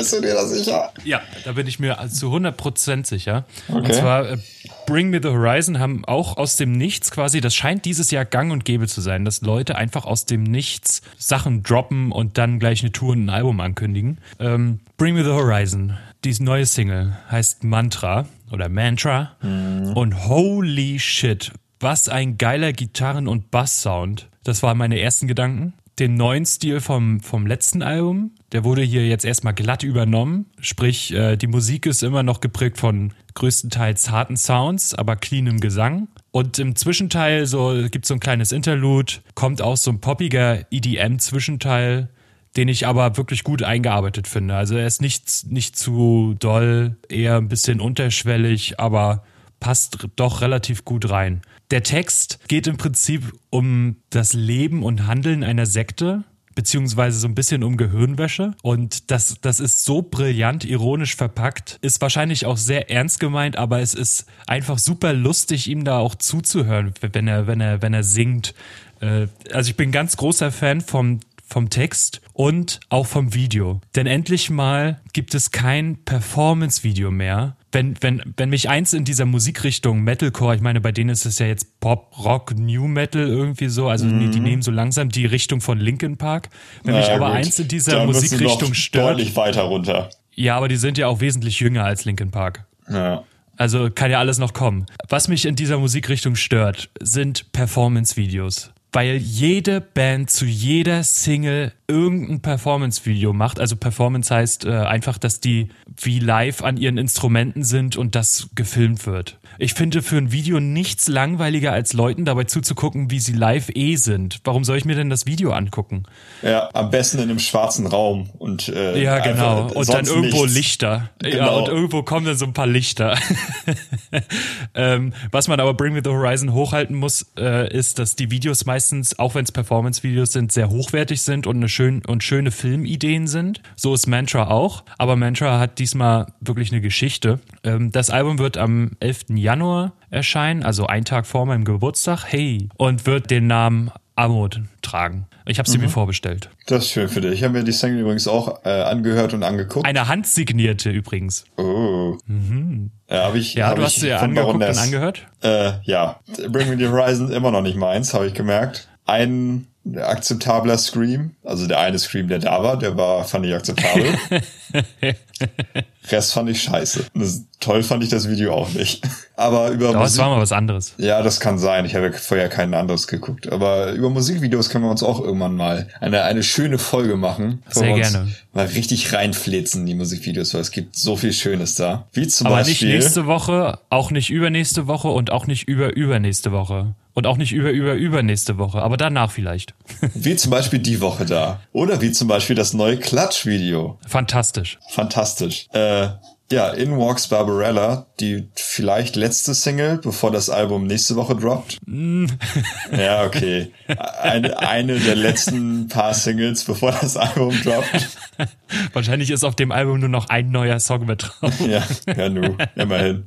bist du dir da sicher? Ja, da bin ich mir zu 100% sicher. Okay. Und zwar äh, Bring Me the Horizon haben auch aus dem Nichts quasi, das scheint dieses Jahr gang und gäbe zu sein, dass Leute einfach aus dem Nichts Sachen droppen und dann gleich eine Tour und ein Album ankündigen. Ähm, Bring Me the Horizon, diese neue Single heißt Mantra oder Mantra mhm. und holy shit, was ein geiler Gitarren- und Bass-Sound. Das waren meine ersten Gedanken den neuen Stil vom, vom letzten Album. Der wurde hier jetzt erstmal glatt übernommen. Sprich, äh, die Musik ist immer noch geprägt von größtenteils harten Sounds, aber cleanem Gesang. Und im Zwischenteil so gibt so ein kleines Interlude, kommt auch so ein poppiger EDM-Zwischenteil, den ich aber wirklich gut eingearbeitet finde. Also er ist nicht, nicht zu doll, eher ein bisschen unterschwellig, aber passt doch relativ gut rein. Der Text geht im Prinzip um das Leben und Handeln einer Sekte, beziehungsweise so ein bisschen um Gehirnwäsche. Und das, das ist so brillant ironisch verpackt, ist wahrscheinlich auch sehr ernst gemeint, aber es ist einfach super lustig, ihm da auch zuzuhören, wenn er, wenn er, wenn er singt. Äh, also ich bin ganz großer Fan vom vom Text und auch vom Video. Denn endlich mal gibt es kein Performance-Video mehr, wenn, wenn, wenn mich eins in dieser Musikrichtung Metalcore, ich meine, bei denen ist es ja jetzt Pop, Rock, New Metal irgendwie so, also mhm. die, die, nehmen so langsam die Richtung von Linkin Park. Wenn naja, mich aber gut. eins in dieser da Musikrichtung stört. Deutlich weiter runter. Ja, aber die sind ja auch wesentlich jünger als Linkin Park. Ja. Also kann ja alles noch kommen. Was mich in dieser Musikrichtung stört, sind Performance-Videos weil jede Band zu jeder Single irgendein Performance-Video macht. Also Performance heißt äh, einfach, dass die wie live an ihren Instrumenten sind und das gefilmt wird. Ich finde für ein Video nichts langweiliger als Leuten dabei zuzugucken, wie sie live eh sind. Warum soll ich mir denn das Video angucken? Ja, am besten in einem schwarzen Raum und äh, ja genau und dann irgendwo nichts. Lichter. Genau. Ja und irgendwo kommen dann so ein paar Lichter. ähm, was man aber Bring Me the Horizon hochhalten muss, äh, ist, dass die Videos meistens, auch wenn es Performance-Videos sind, sehr hochwertig sind und eine schön und schöne Filmideen sind. So ist Mantra auch, aber Mantra hat diesmal wirklich eine Geschichte. Ähm, das Album wird am 11. Januar erscheinen, also ein Tag vor meinem Geburtstag. Hey. Und wird den Namen Amod tragen. Ich habe sie mhm. mir vorbestellt. Das ist schön für dich. Ich habe mir die Single übrigens auch äh, angehört und angeguckt. Eine handsignierte übrigens. Oh. Mhm. Ja, hab ich, ja hab du hast sie ja angeguckt und angehört? Äh, ja. Bring Me the Horizon immer noch nicht meins, habe ich gemerkt. Ein akzeptabler Scream. Also der eine Scream, der da war, der war, fand ich akzeptabel. Rest fand ich scheiße. Das, toll fand ich das Video auch nicht. Aber über Doch, Musik, das war mal was anderes. Ja, das kann sein. Ich habe ja vorher kein anderes geguckt. Aber über Musikvideos können wir uns auch irgendwann mal eine, eine schöne Folge machen. Sehr gerne. Mal richtig reinflitzen in die Musikvideos, weil es gibt so viel Schönes da. Wie zum Aber Beispiel. nicht nächste Woche, auch nicht übernächste Woche und auch nicht über übernächste Woche. Und auch nicht über, über, übernächste Woche, aber danach vielleicht. Wie zum Beispiel die Woche da. Oder wie zum Beispiel das neue Klatsch-Video. Fantastisch. Fantastisch. Äh, ja, In Walks Barbarella, die vielleicht letzte Single, bevor das Album nächste Woche droppt. Mm. ja, okay. Eine, eine der letzten paar Singles, bevor das Album droppt. Wahrscheinlich ist auf dem Album nur noch ein neuer Song mit drauf. ja, ja, nu, immerhin.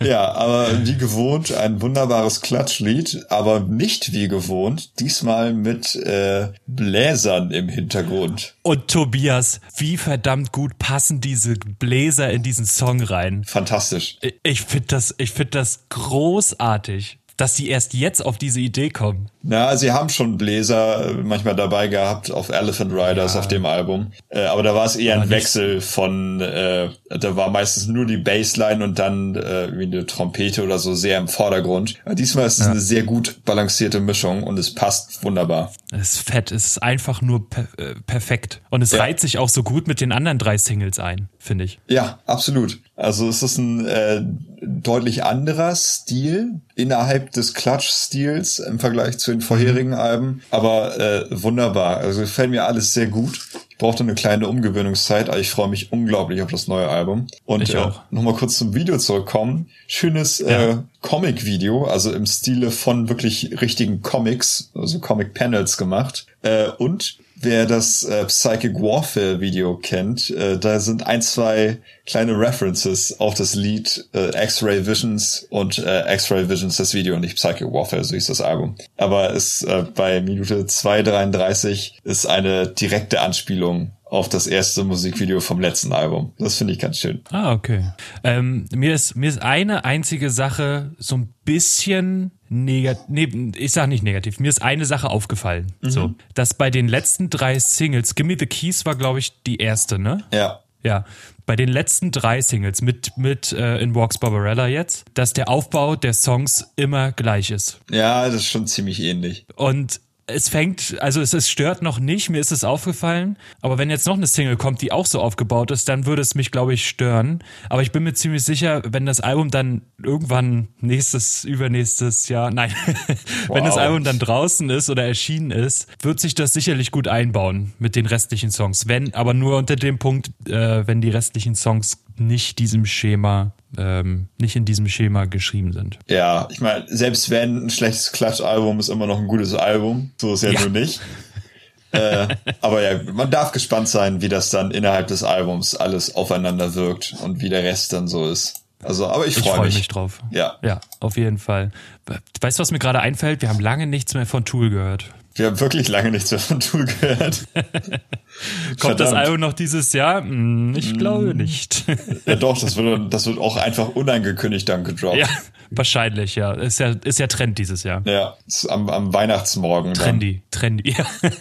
Ja, aber wie gewohnt ein wunderbares Klatschlied, aber nicht wie gewohnt, diesmal mit äh, Bläsern im Hintergrund. Und Tobias, wie verdammt gut passen diese Bläser in diesen Song rein. Fantastisch. Ich, ich finde das, ich finde das großartig dass sie erst jetzt auf diese Idee kommen. Na, sie haben schon Bläser manchmal dabei gehabt auf Elephant Riders ja. auf dem Album. Äh, aber da war es eher aber ein Wechsel von, äh, da war meistens nur die Bassline und dann äh, wie eine Trompete oder so sehr im Vordergrund. Aber diesmal ist es ja. eine sehr gut balancierte Mischung und es passt wunderbar. Es ist fett, es ist einfach nur per äh, perfekt. Und es ja. reiht sich auch so gut mit den anderen drei Singles ein, finde ich. Ja, absolut. Also es ist ein äh, deutlich anderer Stil innerhalb des Clutch-Stils im Vergleich zu den vorherigen mhm. Alben, aber äh, wunderbar. Also gefällt mir alles sehr gut. Ich brauchte eine kleine Umgewöhnungszeit, aber ich freue mich unglaublich auf das neue Album. Und ich auch. Äh, nochmal kurz zum Video zurückkommen. Schönes ja. äh, Comic-Video, also im Stile von wirklich richtigen Comics, also Comic-Panels gemacht. Äh, und wer das äh, Psychic Warfare Video kennt, äh, da sind ein, zwei kleine References auf das Lied äh, X-Ray Visions und äh, X-Ray Visions das Video und nicht Psychic Warfare, so hieß das Album. Aber es äh, bei Minute 2,33 ist eine direkte Anspielung auf das erste Musikvideo vom letzten Album. Das finde ich ganz schön. Ah, okay. Ähm, mir ist mir ist eine einzige Sache so ein bisschen negativ, nee, ich sag nicht negativ, mir ist eine Sache aufgefallen. Mhm. So, dass bei den letzten drei Singles, Gimme the Keys war, glaube ich, die erste, ne? Ja. Ja, bei den letzten drei Singles mit mit äh, In Walks Barbarella jetzt, dass der Aufbau der Songs immer gleich ist. Ja, das ist schon ziemlich ähnlich. Und es fängt, also es, es stört noch nicht, mir ist es aufgefallen, aber wenn jetzt noch eine Single kommt, die auch so aufgebaut ist, dann würde es mich, glaube ich, stören. Aber ich bin mir ziemlich sicher, wenn das Album dann irgendwann nächstes, übernächstes Jahr, nein, wow. wenn das Album dann draußen ist oder erschienen ist, wird sich das sicherlich gut einbauen mit den restlichen Songs. Wenn, aber nur unter dem Punkt, äh, wenn die restlichen Songs nicht diesem Schema ähm, nicht in diesem Schema geschrieben sind. Ja, ich meine, selbst wenn ein schlechtes Klatsch-Album ist immer noch ein gutes Album. So ist ja, ja. nur nicht. äh, aber ja, man darf gespannt sein, wie das dann innerhalb des Albums alles aufeinander wirkt und wie der Rest dann so ist. Also, aber ich freue freu mich. mich drauf. Ja. Ja, auf jeden Fall. Weißt du, was mir gerade einfällt? Wir haben lange nichts mehr von Tool gehört. Wir haben wirklich lange nichts mehr von Tool gehört. Kommt Verdammt. das Album noch dieses Jahr? Hm, ich glaube hm. nicht. ja doch, das wird, das wird auch einfach unangekündigt dann gedroppt. Ja, wahrscheinlich, ja. Ist ja, ist ja Trend dieses Jahr. Ja, am, am Weihnachtsmorgen. Trendy, dann. trendy, ja.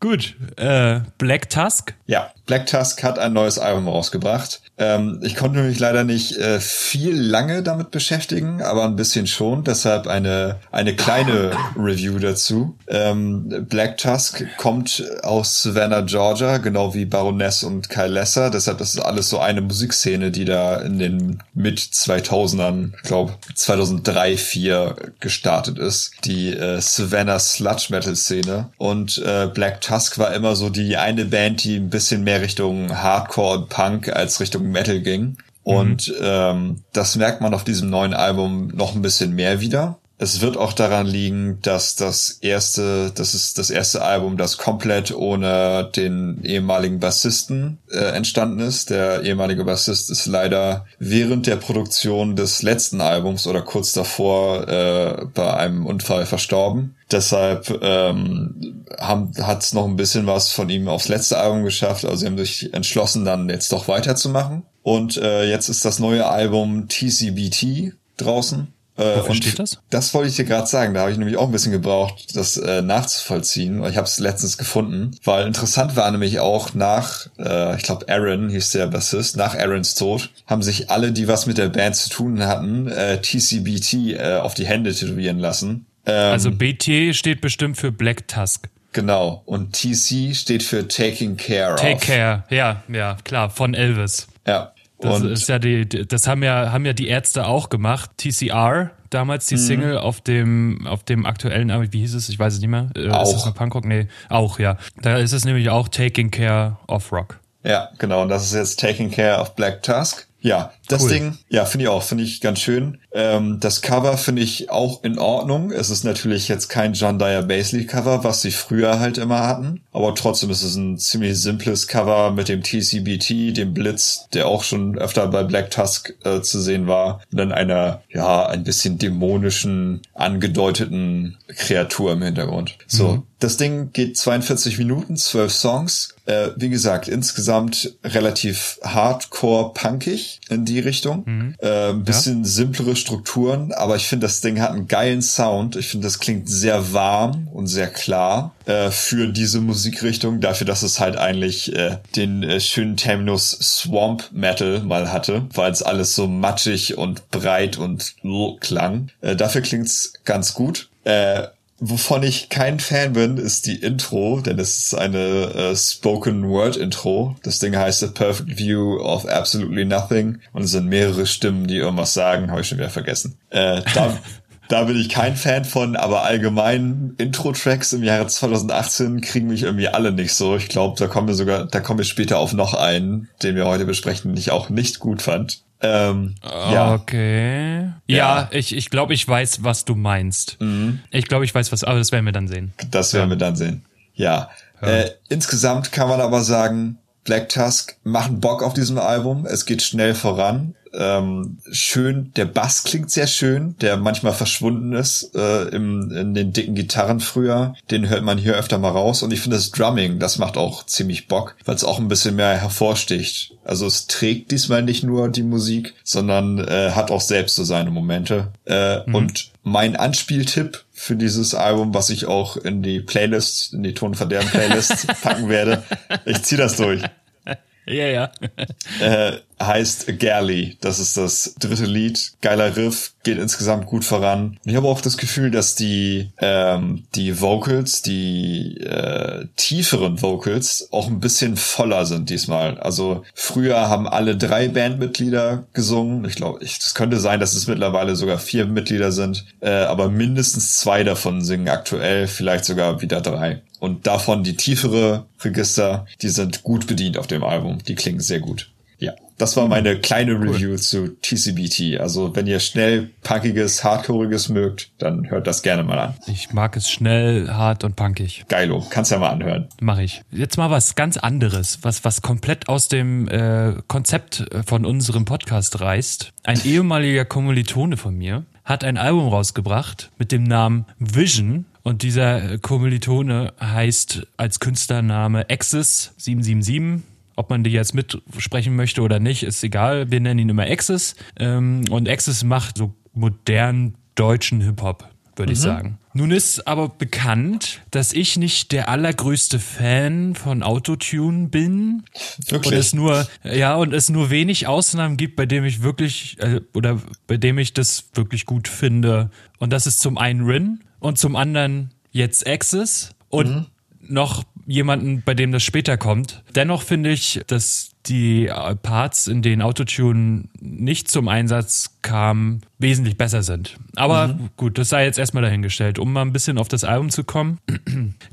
Gut, äh, Black Tusk? Ja, Black Tusk hat ein neues Album rausgebracht. Ähm, ich konnte mich leider nicht äh, viel lange damit beschäftigen, aber ein bisschen schon. Deshalb eine, eine kleine Review dazu. Ähm, Black Tusk kommt aus Savannah, Georgia, genau wie Baroness und Kyle Lesser. Deshalb das ist alles so eine Musikszene, die da in den mit 2000ern, ich glaube 2003, 4 gestartet ist. Die äh, Savannah Sludge Metal Szene. Und äh, Black Tusk war immer so die eine Band, die ein bisschen mehr Richtung Hardcore und Punk als Richtung Metal ging. Und mhm. ähm, das merkt man auf diesem neuen Album noch ein bisschen mehr wieder. Es wird auch daran liegen, dass das erste, das ist das erste Album, das komplett ohne den ehemaligen Bassisten äh, entstanden ist. Der ehemalige Bassist ist leider während der Produktion des letzten Albums oder kurz davor äh, bei einem Unfall verstorben. Deshalb ähm, hat es noch ein bisschen was von ihm aufs letzte Album geschafft. Also sie haben sich entschlossen, dann jetzt doch weiterzumachen. Und äh, jetzt ist das neue Album TCBT draußen. Äh, steht das? Das wollte ich dir gerade sagen. Da habe ich nämlich auch ein bisschen gebraucht, das äh, nachzuvollziehen. Ich habe es letztens gefunden, weil interessant war nämlich auch nach, äh, ich glaube Aaron hieß der Bassist, nach Aarons Tod haben sich alle, die was mit der Band zu tun hatten, äh, TCBT äh, auf die Hände tätowieren lassen. Ähm, also BT steht bestimmt für Black Tusk. Genau. Und TC steht für Taking Care Take of. Take Care, ja, ja, klar, von Elvis. Ja. Das und ist ja die, das haben ja, haben ja die Ärzte auch gemacht. TCR, damals die mhm. Single auf dem, auf dem aktuellen, wie hieß es? Ich weiß es nicht mehr. Auch. Ist das eine Punkrock? Nee, auch, ja. Da ist es nämlich auch Taking Care of Rock. Ja, genau. Und das ist jetzt Taking Care of Black Tusk. Ja, das cool. Ding, ja, finde ich auch, finde ich ganz schön. Ähm, das Cover finde ich auch in Ordnung. Es ist natürlich jetzt kein John Dyer Basley Cover, was sie früher halt immer hatten. Aber trotzdem ist es ein ziemlich simples Cover mit dem TCBT, dem Blitz, der auch schon öfter bei Black Tusk äh, zu sehen war. Und dann einer, ja, ein bisschen dämonischen, angedeuteten Kreatur im Hintergrund. So, mhm. das Ding geht 42 Minuten, 12 Songs. Äh, wie gesagt, insgesamt relativ hardcore punkig in die Richtung. Mhm. Äh, ein bisschen ja. simplere Strukturen, aber ich finde, das Ding hat einen geilen Sound. Ich finde, das klingt sehr warm und sehr klar äh, für diese Musikrichtung, dafür, dass es halt eigentlich äh, den äh, schönen Terminus Swamp Metal mal hatte, weil es alles so matschig und breit und klang. Äh, dafür klingt's ganz gut. Äh, Wovon ich kein Fan bin, ist die Intro, denn es ist eine äh, Spoken Word Intro. Das Ding heißt A Perfect View of Absolutely Nothing und es sind mehrere Stimmen, die irgendwas sagen, habe ich schon wieder vergessen. Äh, da, da bin ich kein Fan von, aber allgemein Intro-Tracks im Jahre 2018 kriegen mich irgendwie alle nicht so. Ich glaube, da kommen wir sogar, da kommen wir später auf noch einen, den wir heute besprechen, den ich auch nicht gut fand. Ähm, ja. Okay. Ja, ja, ich, ich glaube, ich weiß, was du meinst. Mhm. Ich glaube, ich weiß, was, aber das werden wir dann sehen. Das werden ja. wir dann sehen. Ja. ja. Äh, insgesamt kann man aber sagen, Black Tusk machen Bock auf diesem Album. Es geht schnell voran ähm, schön, der Bass klingt sehr schön, der manchmal verschwunden ist äh, im, in den dicken Gitarren früher. Den hört man hier öfter mal raus. Und ich finde das Drumming, das macht auch ziemlich Bock, weil es auch ein bisschen mehr hervorsticht. Also es trägt diesmal nicht nur die Musik, sondern äh, hat auch selbst so seine Momente. Äh, mhm. Und mein Anspieltipp für dieses Album, was ich auch in die Playlist, in die Tonverderben Playlist packen werde. Ich zieh das durch. Ja, ja. äh, heißt Galley. Das ist das dritte Lied. Geiler Riff, geht insgesamt gut voran. ich habe auch das Gefühl, dass die ähm, die Vocals, die äh, tieferen Vocals, auch ein bisschen voller sind diesmal. Also früher haben alle drei Bandmitglieder gesungen. Ich glaube, es könnte sein, dass es mittlerweile sogar vier Mitglieder sind, äh, aber mindestens zwei davon singen aktuell, vielleicht sogar wieder drei. Und davon die tiefere Register, die sind gut bedient auf dem Album. Die klingen sehr gut. Ja, das war meine kleine Review cool. zu TCBT. Also wenn ihr schnell punkiges, hardcoreiges mögt, dann hört das gerne mal an. Ich mag es schnell, hart und punkig. Geilo, kannst ja mal anhören. Mach ich. Jetzt mal was ganz anderes, was was komplett aus dem äh, Konzept von unserem Podcast reißt. Ein ehemaliger Kommilitone von mir hat ein Album rausgebracht mit dem Namen Vision und dieser Kommilitone heißt als Künstlername Axis 777 ob man die jetzt mitsprechen möchte oder nicht, ist egal. Wir nennen ihn immer Axis. Ähm, und Axis macht so modernen deutschen Hip-Hop. würde mhm. ich sagen. Nun ist aber bekannt, dass ich nicht der allergrößte Fan von Autotune bin. Wirklich? Und es nur, ja, und es nur wenig Ausnahmen gibt, bei dem ich wirklich, äh, oder bei dem ich das wirklich gut finde. Und das ist zum einen Rin und zum anderen jetzt Access und mhm. noch jemanden, bei dem das später kommt. Dennoch finde ich, dass die Parts, in denen Autotune nicht zum Einsatz kam, wesentlich besser sind. Aber mhm. gut, das sei jetzt erstmal dahingestellt. Um mal ein bisschen auf das Album zu kommen.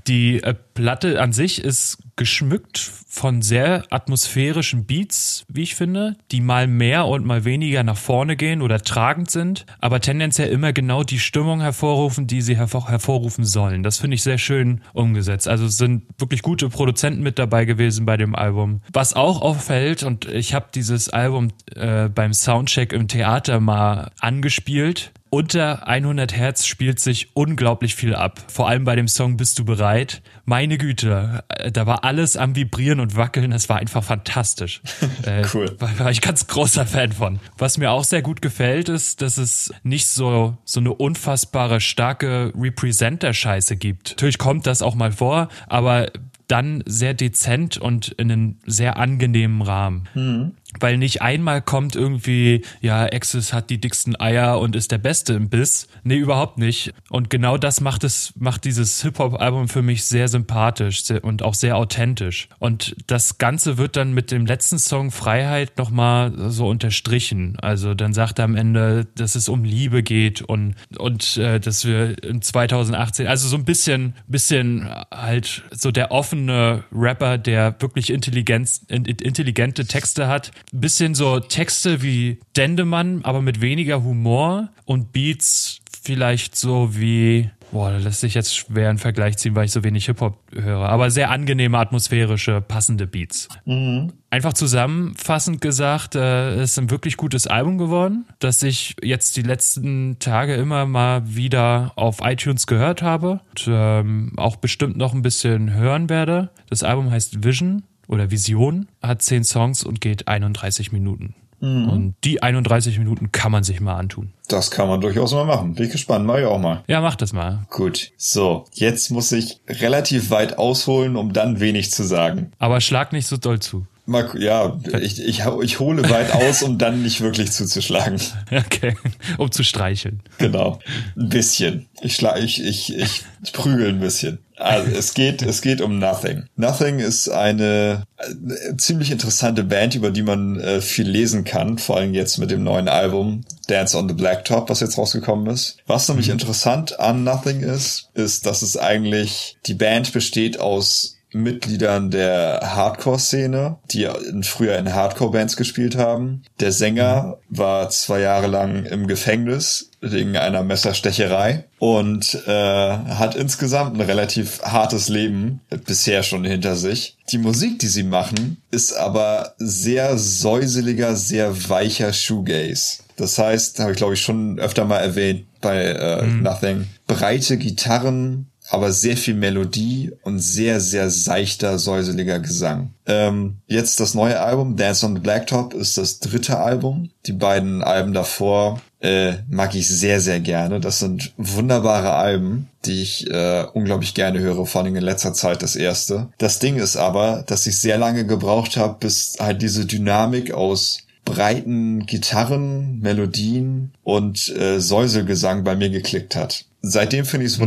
Die äh, Platte an sich ist geschmückt von sehr atmosphärischen Beats, wie ich finde, die mal mehr und mal weniger nach vorne gehen oder tragend sind, aber tendenziell immer genau die Stimmung hervorrufen, die sie hervor hervorrufen sollen. Das finde ich sehr schön umgesetzt. Also es sind wirklich gute Produzenten mit dabei gewesen bei dem Album. Was auch auffällt, und ich habe dieses Album äh, beim Soundcheck im Theater mal angespielt. Unter 100 Hertz spielt sich unglaublich viel ab. Vor allem bei dem Song Bist du bereit? Meine Güte, äh, da war alles am Vibrieren und Wackeln. Das war einfach fantastisch. Äh, cool. War, war ich ganz großer Fan von. Was mir auch sehr gut gefällt, ist, dass es nicht so, so eine unfassbare starke Representer-Scheiße gibt. Natürlich kommt das auch mal vor, aber dann sehr dezent und in einem sehr angenehmen Rahmen. Mhm. Weil nicht einmal kommt irgendwie, ja, Exis hat die dicksten Eier und ist der Beste im Biss. Nee, überhaupt nicht. Und genau das macht es, macht dieses Hip-Hop-Album für mich sehr sympathisch und auch sehr authentisch. Und das Ganze wird dann mit dem letzten Song Freiheit nochmal so unterstrichen. Also dann sagt er am Ende, dass es um Liebe geht und, und äh, dass wir in 2018, also so ein bisschen, bisschen halt so der offene Rapper, der wirklich intelligent, intelligente Texte hat, bisschen so Texte wie Dendemann, aber mit weniger Humor und Beats vielleicht so wie Boah, da lässt sich jetzt schwer einen Vergleich ziehen, weil ich so wenig Hip-Hop höre. Aber sehr angenehme, atmosphärische, passende Beats. Mhm. Einfach zusammenfassend gesagt, äh, ist ein wirklich gutes Album geworden, das ich jetzt die letzten Tage immer mal wieder auf iTunes gehört habe und ähm, auch bestimmt noch ein bisschen hören werde. Das Album heißt Vision oder Vision, hat zehn Songs und geht 31 Minuten. Mhm. Und die 31 Minuten kann man sich mal antun. Das kann man durchaus mal machen. Bin ich gespannt, mach ich auch mal. Ja, mach das mal. Gut. So, jetzt muss ich relativ weit ausholen, um dann wenig zu sagen. Aber schlag nicht so doll zu. Mal, ja, ich, ich, ich hole weit aus, um dann nicht wirklich zuzuschlagen. Okay, um zu streicheln. Genau, ein bisschen. Ich schlag, ich, ich, ich prügel ein bisschen. Also es geht, es geht um Nothing. Nothing ist eine, eine ziemlich interessante Band, über die man äh, viel lesen kann, vor allem jetzt mit dem neuen Album Dance on the Blacktop, was jetzt rausgekommen ist. Was nämlich mhm. interessant an Nothing ist, ist, dass es eigentlich die Band besteht aus Mitgliedern der Hardcore-Szene, die früher in Hardcore-Bands gespielt haben. Der Sänger mhm. war zwei Jahre lang im Gefängnis wegen einer Messerstecherei und äh, hat insgesamt ein relativ hartes Leben bisher schon hinter sich. Die Musik, die sie machen, ist aber sehr säuseliger, sehr weicher Shoegaze. Das heißt, habe ich glaube ich schon öfter mal erwähnt bei äh, mhm. Nothing, breite Gitarren, aber sehr viel Melodie und sehr, sehr seichter, säuseliger Gesang. Ähm, jetzt das neue Album, Dance on the Blacktop, ist das dritte Album. Die beiden Alben davor äh, mag ich sehr, sehr gerne. Das sind wunderbare Alben, die ich äh, unglaublich gerne höre, vor allem in letzter Zeit das erste. Das Ding ist aber, dass ich sehr lange gebraucht habe, bis halt diese Dynamik aus breiten Gitarren, Melodien und äh, Säuselgesang bei mir geklickt hat. Seitdem finde ich es mhm.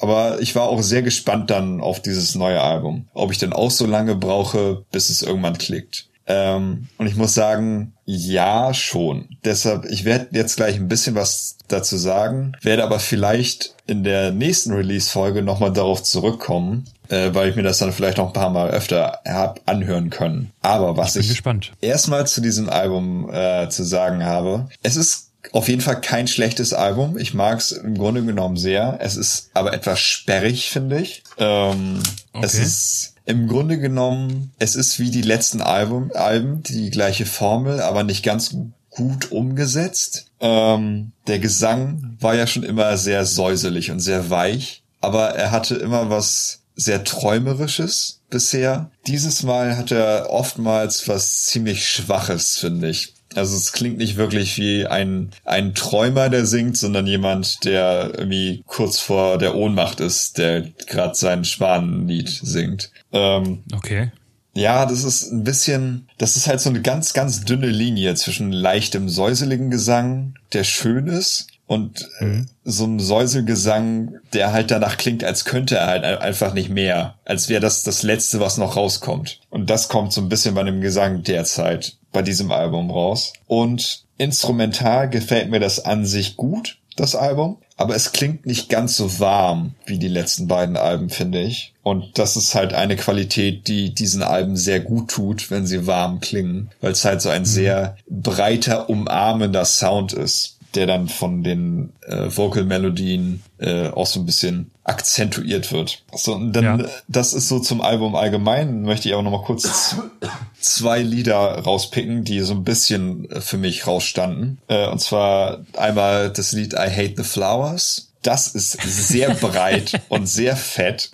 Aber ich war auch sehr gespannt dann auf dieses neue Album. Ob ich denn auch so lange brauche, bis es irgendwann klickt. Ähm, und ich muss sagen, ja, schon. Deshalb, ich werde jetzt gleich ein bisschen was dazu sagen, werde aber vielleicht in der nächsten Release-Folge nochmal darauf zurückkommen, äh, weil ich mir das dann vielleicht noch ein paar Mal öfter hab anhören können. Aber was ich, ich erstmal zu diesem Album äh, zu sagen habe, es ist auf jeden Fall kein schlechtes Album. Ich mag es im Grunde genommen sehr. Es ist aber etwas sperrig, finde ich. Ähm, okay. Es ist im Grunde genommen, es ist wie die letzten Album, Alben, die gleiche Formel, aber nicht ganz gut umgesetzt. Ähm, der Gesang war ja schon immer sehr säuselig und sehr weich, aber er hatte immer was sehr träumerisches bisher. Dieses Mal hat er oftmals was ziemlich Schwaches, finde ich. Also es klingt nicht wirklich wie ein, ein Träumer, der singt, sondern jemand, der irgendwie kurz vor der Ohnmacht ist, der gerade sein Schwanenlied singt. Ähm, okay. Ja, das ist ein bisschen, das ist halt so eine ganz, ganz dünne Linie zwischen leichtem säuseligen Gesang, der schön ist, und mhm. so einem Säuselgesang, der halt danach klingt, als könnte er halt einfach nicht mehr, als wäre das das Letzte, was noch rauskommt. Und das kommt so ein bisschen bei dem Gesang derzeit bei diesem Album raus. Und instrumental gefällt mir das an sich gut, das Album. Aber es klingt nicht ganz so warm wie die letzten beiden Alben, finde ich. Und das ist halt eine Qualität, die diesen Alben sehr gut tut, wenn sie warm klingen, weil es halt so ein mhm. sehr breiter, umarmender Sound ist der dann von den äh, Vocal-Melodien äh, auch so ein bisschen akzentuiert wird. So, und dann, ja. das ist so zum Album allgemein, möchte ich auch noch mal kurz zwei Lieder rauspicken, die so ein bisschen für mich rausstanden. Äh, und zwar einmal das Lied I Hate the Flowers das ist sehr breit und sehr fett.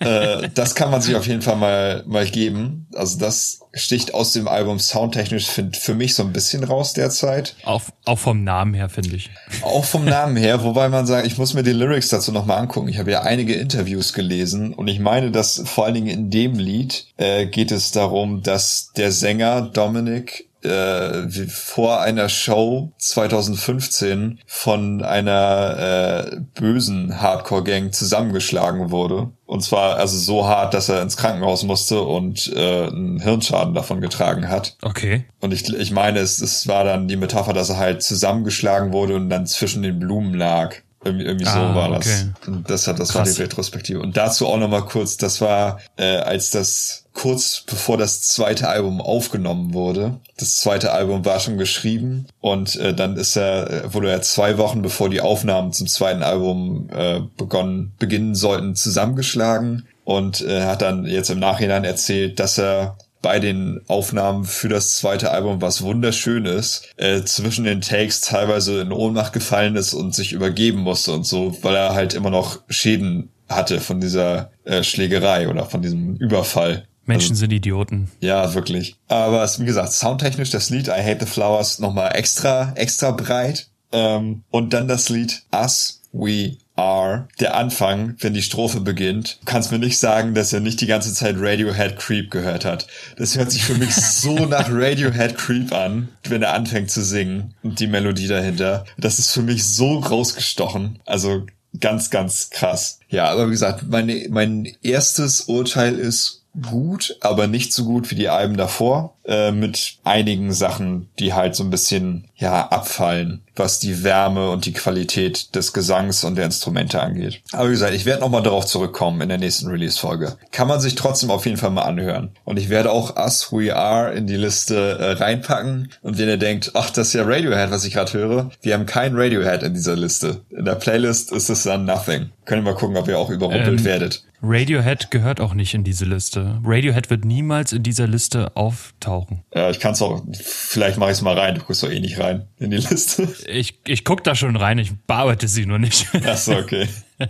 Äh, das kann man sich auf jeden Fall mal, mal geben. Also das sticht aus dem Album soundtechnisch find, für mich so ein bisschen raus derzeit. Auch, auch vom Namen her, finde ich. Auch vom Namen her, wobei man sagt, ich muss mir die Lyrics dazu nochmal angucken. Ich habe ja einige Interviews gelesen und ich meine, dass vor allen Dingen in dem Lied äh, geht es darum, dass der Sänger Dominic äh, vor einer Show 2015 von einer äh, bösen Hardcore-Gang zusammengeschlagen wurde. Und zwar also so hart, dass er ins Krankenhaus musste und äh, einen Hirnschaden davon getragen hat. Okay. Und ich, ich meine, es, es war dann die Metapher, dass er halt zusammengeschlagen wurde und dann zwischen den Blumen lag. Irgendwie, irgendwie ah, so war das. Und das hat das Krass. war die Retrospektive. Und dazu auch nochmal kurz, das war, äh, als das kurz bevor das zweite Album aufgenommen wurde. Das zweite Album war schon geschrieben und äh, dann ist er, äh, wurde er zwei Wochen bevor die Aufnahmen zum zweiten Album äh, begonnen, beginnen sollten, zusammengeschlagen und äh, hat dann jetzt im Nachhinein erzählt, dass er bei den Aufnahmen für das zweite Album, was wunderschön ist, äh, zwischen den Takes teilweise in Ohnmacht gefallen ist und sich übergeben musste und so, weil er halt immer noch Schäden hatte von dieser äh, Schlägerei oder von diesem Überfall. Menschen also, sind Idioten. Ja, wirklich. Aber es, wie gesagt, soundtechnisch das Lied I Hate the Flowers nochmal extra, extra breit. Ähm, und dann das Lied Us We Are. Der Anfang, wenn die Strophe beginnt, kannst mir nicht sagen, dass er nicht die ganze Zeit Radiohead Creep gehört hat. Das hört sich für mich so nach Radiohead Creep an, wenn er anfängt zu singen und die Melodie dahinter. Das ist für mich so rausgestochen. Also ganz, ganz krass. Ja, aber wie gesagt, meine, mein erstes Urteil ist, gut, aber nicht so gut wie die Alben davor, äh, mit einigen Sachen, die halt so ein bisschen, ja, abfallen, was die Wärme und die Qualität des Gesangs und der Instrumente angeht. Aber wie gesagt, ich werde nochmal darauf zurückkommen in der nächsten Release-Folge. Kann man sich trotzdem auf jeden Fall mal anhören. Und ich werde auch Us We Are in die Liste äh, reinpacken. Und wenn ihr denkt, ach, das ist ja Radiohead, was ich gerade höre, wir haben kein Radiohead in dieser Liste. In der Playlist ist es dann Nothing. Können wir mal gucken, ob ihr auch überrumpelt ähm, werdet. Radiohead gehört auch nicht in diese Liste. Radiohead wird niemals in dieser Liste auftauchen. Ja, ich kann es auch, vielleicht mache ich es mal rein, du guckst doch eh nicht rein in die Liste. Ich, ich guck da schon rein, ich bearbeite sie nur nicht. Ach so, okay.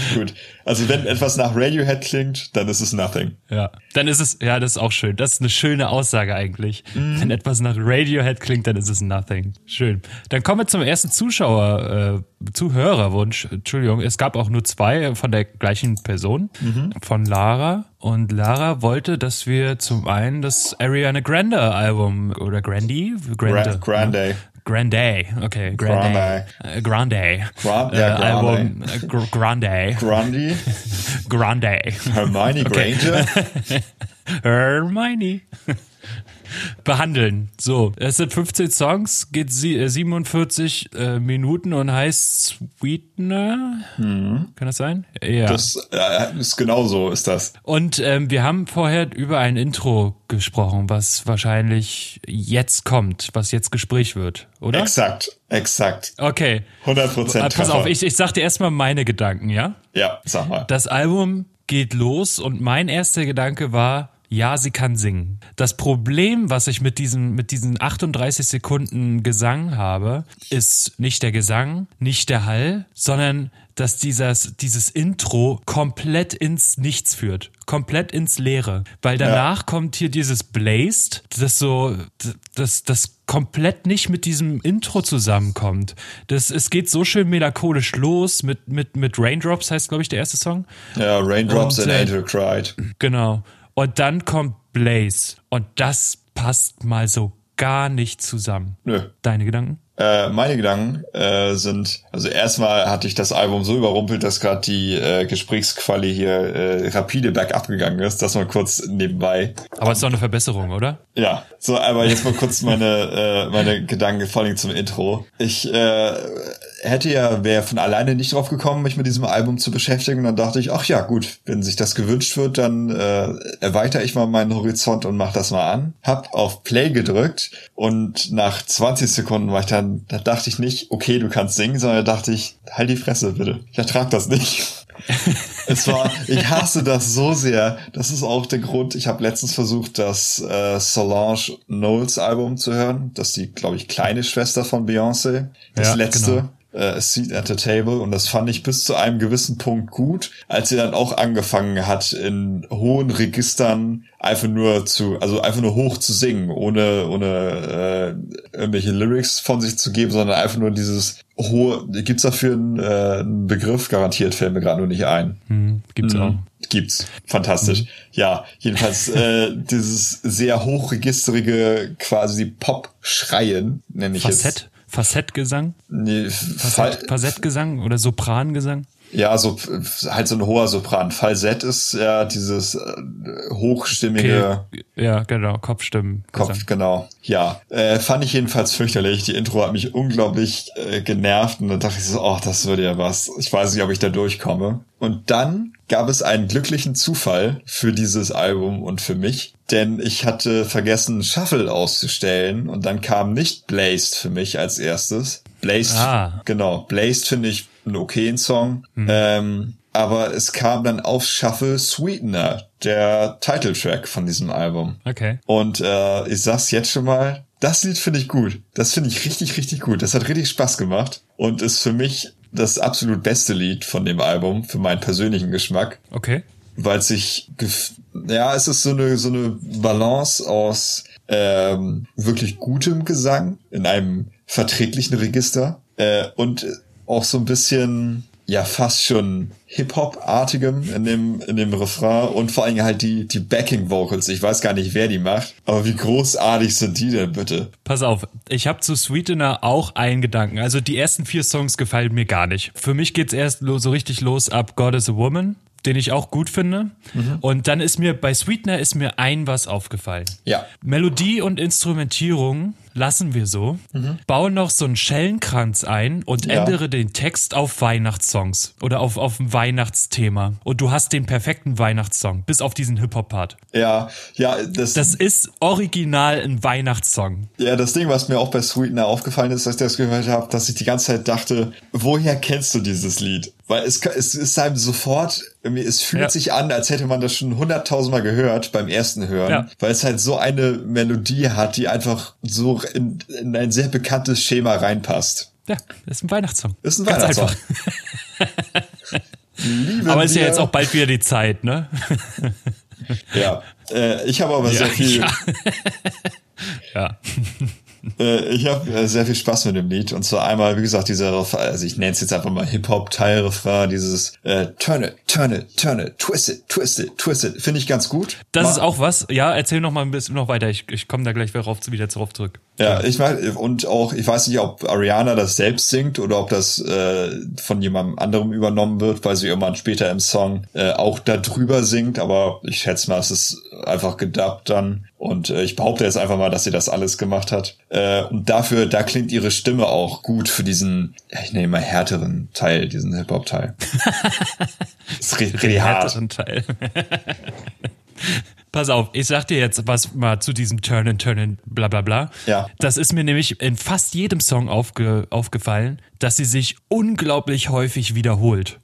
Gut. Also wenn etwas nach Radiohead klingt, dann ist es nothing. Ja. Dann ist es, ja, das ist auch schön. Das ist eine schöne Aussage eigentlich. Mm. Wenn etwas nach Radiohead klingt, dann ist es nothing. Schön. Dann kommen wir zum ersten Zuschauer, äh, Zuhörerwunsch. Entschuldigung, es gab auch nur zwei von der gleichen Person, mhm. von Lara. Und Lara wollte, dass wir zum einen das Ariana Grande Album oder Grandi, Grande, Grande, Grande, okay, Grande. Grande. Uh, uh, uh, Grande. Grande. Ja, äh, Album äh, Grande. Grande. Grande. Hermione Granger. Hermione behandeln. So, es sind 15 Songs, geht 47 äh, äh, Minuten und heißt Sweetener. Mhm. Kann das sein? Ja. Das äh, ist genau so, ist das. Und ähm, wir haben vorher über ein Intro gesprochen, was wahrscheinlich jetzt kommt, was jetzt Gespräch wird, oder? Exakt, exakt. Okay. 100 Prozent. Pass auf, ich, ich sag dir erstmal meine Gedanken, ja? Ja, sag mal. Das Album geht los und mein erster Gedanke war, ja, sie kann singen. Das Problem, was ich mit diesen, mit diesen 38 Sekunden Gesang habe, ist nicht der Gesang, nicht der Hall, sondern dass dieses, dieses Intro komplett ins Nichts führt. Komplett ins Leere. Weil danach ja. kommt hier dieses Blazed, das so, das, das komplett nicht mit diesem Intro zusammenkommt. Das, es geht so schön melancholisch los mit, mit, mit Raindrops heißt, glaube ich, der erste Song. Ja, Raindrops und, and Angel Cried. Genau. Und dann kommt Blaze. Und das passt mal so gar nicht zusammen. Nö. Deine Gedanken? Äh, meine Gedanken äh, sind, also erstmal hatte ich das Album so überrumpelt, dass gerade die äh, Gesprächsquali hier äh, rapide bergab gegangen ist. Das mal kurz nebenbei. Aber es ist doch eine Verbesserung, oder? Ja, so, aber jetzt mal kurz meine, äh, meine Gedanken vor allem zum Intro. Ich äh, hätte ja, wäre von alleine nicht drauf gekommen, mich mit diesem Album zu beschäftigen. Und dann dachte ich, ach ja, gut, wenn sich das gewünscht wird, dann äh, erweitere ich mal meinen Horizont und mach das mal an. Hab auf Play gedrückt und nach 20 Sekunden war ich dann, da dachte ich nicht, okay, du kannst singen, sondern da dachte ich, halt die Fresse bitte. Ich ertrag das nicht. es war, ich hasse das so sehr. Das ist auch der Grund. Ich habe letztens versucht, das äh, Solange Knowles Album zu hören. Das ist die, glaube ich, kleine Schwester von Beyoncé. Das ja, letzte. Genau äh, Seat at the Table und das fand ich bis zu einem gewissen Punkt gut, als sie dann auch angefangen hat, in hohen Registern einfach nur zu, also einfach nur hoch zu singen, ohne, ohne äh, irgendwelche Lyrics von sich zu geben, sondern einfach nur dieses hohe, gibt's dafür einen, äh, einen Begriff garantiert, fällt mir gerade nur nicht ein. Hm, gibt's mhm. auch. Gibt's. Fantastisch. Mhm. Ja, jedenfalls äh, dieses sehr hochregisterige quasi Pop-Schreien, nenne ich Facett? jetzt. Fassettgesang? Nee, Facett, Facettgesang oder Soprangesang? Ja, so halt so ein hoher Sopran. Falsett ist ja dieses äh, hochstimmige. Okay. Ja, genau, Kopfstimmen. Kopf, genau. Ja, äh, fand ich jedenfalls fürchterlich. Die Intro hat mich unglaublich äh, genervt und dann dachte ich so, oh, das würde ja was. Ich weiß nicht, ob ich da durchkomme. Und dann gab es einen glücklichen Zufall für dieses Album und für mich, denn ich hatte vergessen, Shuffle auszustellen und dann kam nicht Blazed für mich als erstes. Blazed, ah. genau, Blazed finde ich einen okayen Song, mhm. ähm, aber es kam dann auf Shuffle Sweetener, der Titeltrack von diesem Album. Okay. Und äh, ich sag's jetzt schon mal, das Lied finde ich gut. Das finde ich richtig, richtig gut. Das hat richtig Spaß gemacht und ist für mich das absolut beste Lied von dem Album, für meinen persönlichen Geschmack. Okay. Weil sich, ja, es ist so eine, so eine Balance aus ähm, wirklich gutem Gesang in einem verträglichen Register äh, und auch so ein bisschen ja fast schon Hip-Hop-artigem in dem, in dem Refrain und vor allem halt die, die Backing-Vocals. Ich weiß gar nicht, wer die macht, aber wie großartig sind die denn bitte? Pass auf, ich habe zu Sweetener auch einen Gedanken. Also die ersten vier Songs gefallen mir gar nicht. Für mich geht's erst so richtig los ab God is a Woman den ich auch gut finde. Mhm. Und dann ist mir bei Sweetener ist mir ein was aufgefallen. Ja. Melodie und Instrumentierung lassen wir so, mhm. baue noch so einen Schellenkranz ein und ja. ändere den Text auf Weihnachtssongs oder auf, auf ein Weihnachtsthema. Und du hast den perfekten Weihnachtssong, bis auf diesen Hip-Hop-Part. Ja, ja, das, das ist original ein Weihnachtssong. Ja, das Ding, was mir auch bei Sweetener aufgefallen ist, als ich das gehört habe, dass ich die ganze Zeit dachte, woher kennst du dieses Lied? Weil es, es ist einem sofort, es fühlt ja. sich an, als hätte man das schon hunderttausendmal gehört beim ersten Hören, ja. weil es halt so eine Melodie hat, die einfach so in, in ein sehr bekanntes Schema reinpasst. Ja, ist ein Weihnachtssong. Ist ein Ganz Weihnachtssong. aber ist ja jetzt auch bald wieder die Zeit, ne? ja. Äh, ich habe aber ja, sehr viel. Ja. ja. Äh, ich habe äh, sehr viel Spaß mit dem Lied. Und zwar einmal, wie gesagt, dieser Refrain, also ich nenne es jetzt einfach mal Hip-Hop-Teil-Refrain, dieses äh, Turn it, turn it, turn it, twist it, twist it, twist it. Finde ich ganz gut. Das mal, ist auch was, ja, erzähl noch mal ein bisschen noch weiter. Ich, ich komme da gleich wieder, rauf, wieder darauf zurück. Ja, ich meine, und auch, ich weiß nicht, ob Ariana das selbst singt oder ob das äh, von jemandem anderem übernommen wird, weil sie irgendwann später im Song äh, auch da drüber singt, aber ich schätze mal, es ist einfach gedubbt dann. Und äh, ich behaupte jetzt einfach mal, dass sie das alles gemacht hat. Äh, und dafür, da klingt ihre Stimme auch gut für diesen, ja, ich nenne mal härteren Teil, diesen Hip-Hop-Teil. das ist richtig hart. Teil. Pass auf, ich sag dir jetzt was mal zu diesem Turn and Turn and bla bla bla. Ja. Das ist mir nämlich in fast jedem Song aufge, aufgefallen, dass sie sich unglaublich häufig wiederholt.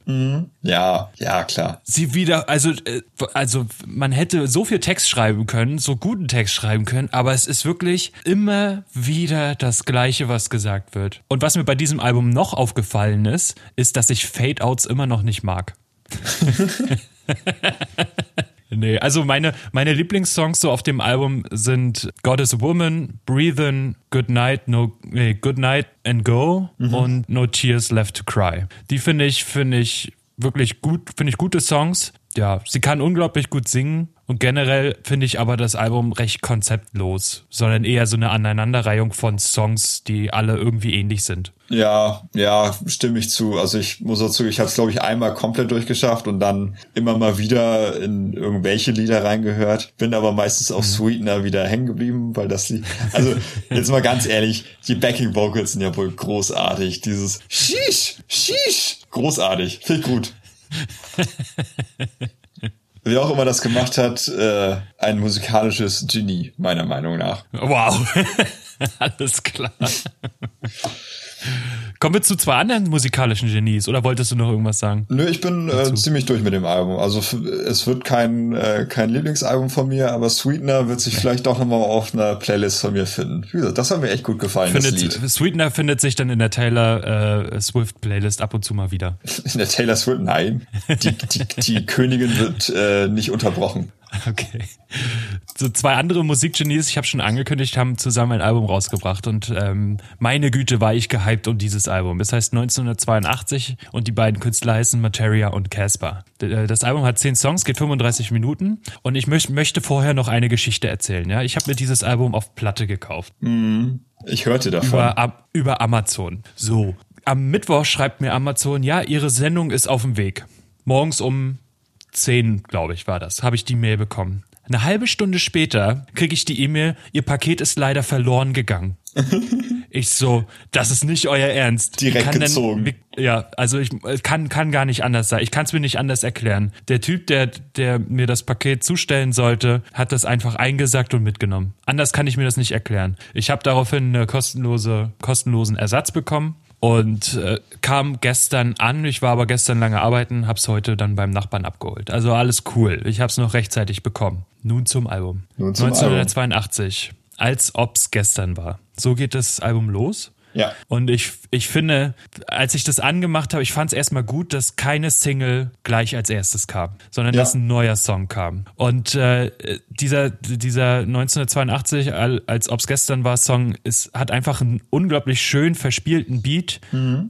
Ja, ja, klar. Sie wieder, also, äh, also man hätte so viel Text schreiben können, so guten Text schreiben können, aber es ist wirklich immer wieder das Gleiche, was gesagt wird. Und was mir bei diesem Album noch aufgefallen ist, ist, dass ich Fade-Outs immer noch nicht mag. Nee, also meine, meine Lieblingssongs so auf dem Album sind God is a Woman, Breathin', Good Night, no, nee, Good Night and Go und No Tears Left to Cry. Die finde ich, finde ich wirklich gut, finde ich gute Songs. Ja, sie kann unglaublich gut singen und generell finde ich aber das Album recht konzeptlos, sondern eher so eine Aneinanderreihung von Songs, die alle irgendwie ähnlich sind. Ja, ja, stimme ich zu. Also ich muss dazu, ich habe es glaube ich einmal komplett durchgeschafft und dann immer mal wieder in irgendwelche Lieder reingehört. Bin aber meistens auf Sweetener wieder hängen geblieben, weil das Lied. Also jetzt mal ganz ehrlich, die Backing Vocals sind ja wohl großartig. Dieses Shish, Shish, großartig, ich gut. Wer auch immer das gemacht hat, äh, ein musikalisches Genie, meiner Meinung nach. Wow. Alles klar. Kommen wir zu zwei anderen musikalischen Genies oder wolltest du noch irgendwas sagen? Nö, ich bin äh, ziemlich durch mit dem Album. Also es wird kein, äh, kein Lieblingsalbum von mir, aber Sweetener wird sich vielleicht doch nochmal auf einer Playlist von mir finden. Wie gesagt, das hat mir echt gut gefallen, das Lied. Findet, Sweetener findet sich dann in der Taylor äh, Swift Playlist ab und zu mal wieder. In der Taylor Swift, nein. Die, die, die Königin wird äh, nicht unterbrochen. Okay. So zwei andere Musikgenies, ich habe schon angekündigt, haben zusammen ein Album rausgebracht und ähm, meine Güte war ich gehypt um dieses Album. Es heißt 1982 und die beiden Künstler heißen Materia und Casper. Äh, Das Album hat zehn Songs, geht 35 Minuten und ich möcht, möchte vorher noch eine Geschichte erzählen. Ja, ich habe mir dieses Album auf Platte gekauft. Ich hörte davon. über, über Amazon. So. Am Mittwoch schreibt mir Amazon, ja, ihre Sendung ist auf dem Weg. Morgens um 10, glaube ich, war das, habe ich die Mail bekommen. Eine halbe Stunde später kriege ich die E-Mail, ihr Paket ist leider verloren gegangen. ich so, das ist nicht euer Ernst. Direkt kann denn- gezogen. wie, ja, also ich kann, kann gar nicht anders sein. Ich kann es mir nicht anders erklären. Der Typ, der, der mir das Paket zustellen sollte, hat das einfach eingesackt und mitgenommen. Anders kann ich mir das nicht erklären. Ich habe daraufhin eine kostenlose, kostenlosen Ersatz bekommen und äh, kam gestern an. Ich war aber gestern lange arbeiten, hab's heute dann beim Nachbarn abgeholt. Also alles cool. Ich hab's noch rechtzeitig bekommen. Nun zum Album. Nun zum 1982. Als ob's gestern war. So geht das Album los. Ja. Und ich, ich finde, als ich das angemacht habe, ich fand es erstmal gut, dass keine Single gleich als erstes kam, sondern Ja. dass ein neuer Song kam. Und äh, dieser, dieser 1982, al- als ob's gestern war, Song, ist, hat einfach einen unglaublich schön verspielten Beat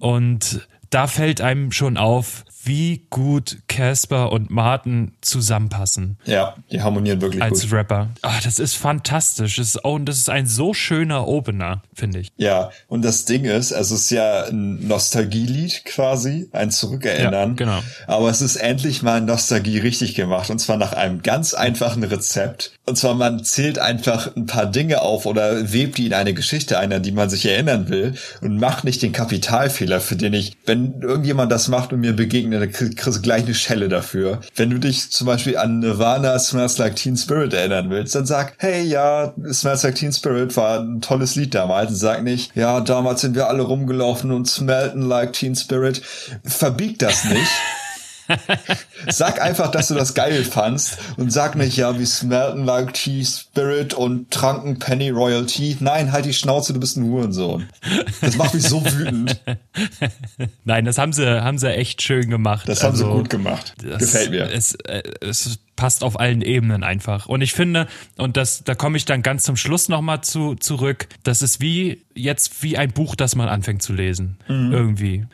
und da fällt einem schon auf, wie gut Casper und Martin zusammenpassen Ja, die harmonieren wirklich als gut. Rapper. Ah, das ist fantastisch. Das ist, oh, und das ist ein so schöner Opener, finde ich. Ja, und das Ding ist, also es ist ja ein Nostalgielied quasi, ein Zurückerinnern. Ja, genau. Aber es ist endlich mal Nostalgie richtig gemacht und zwar nach einem ganz einfachen Rezept. Und zwar man zählt einfach ein paar Dinge auf oder webt die in eine Geschichte ein, an die man sich erinnern will und macht nicht den Kapitalfehler, für den ich, wenn irgendjemand das macht und mir begegnet, dann krieg- kriegst du gleich eine Schelle dafür. Wenn du dich zum Beispiel an Nirvana Smells Like Teen Spirit erinnern willst, dann sag, hey, ja, Smells Like Teen Spirit war ein tolles Lied damals. Und sag nicht, ja, damals sind wir alle rumgelaufen und smellten like Teen Spirit. Verbieg das nicht. Sag einfach, dass du das geil fandst und sag nicht, ja, wir smellten like Tea Spirit und tranken Penny Royal Tea. Nein, halt die Schnauze, du bist ein Hurensohn. Das macht mich so wütend. Nein, das haben sie, haben sie echt schön gemacht. Das haben sie Also, gut gemacht. das- Gefällt mir. Es, äh, es passt auf allen Ebenen einfach. Und ich finde, und das, da komme ich dann ganz zum Schluss nochmal zu, zurück, das ist wie jetzt wie ein Buch, das man anfängt zu lesen. Mhm. Irgendwie.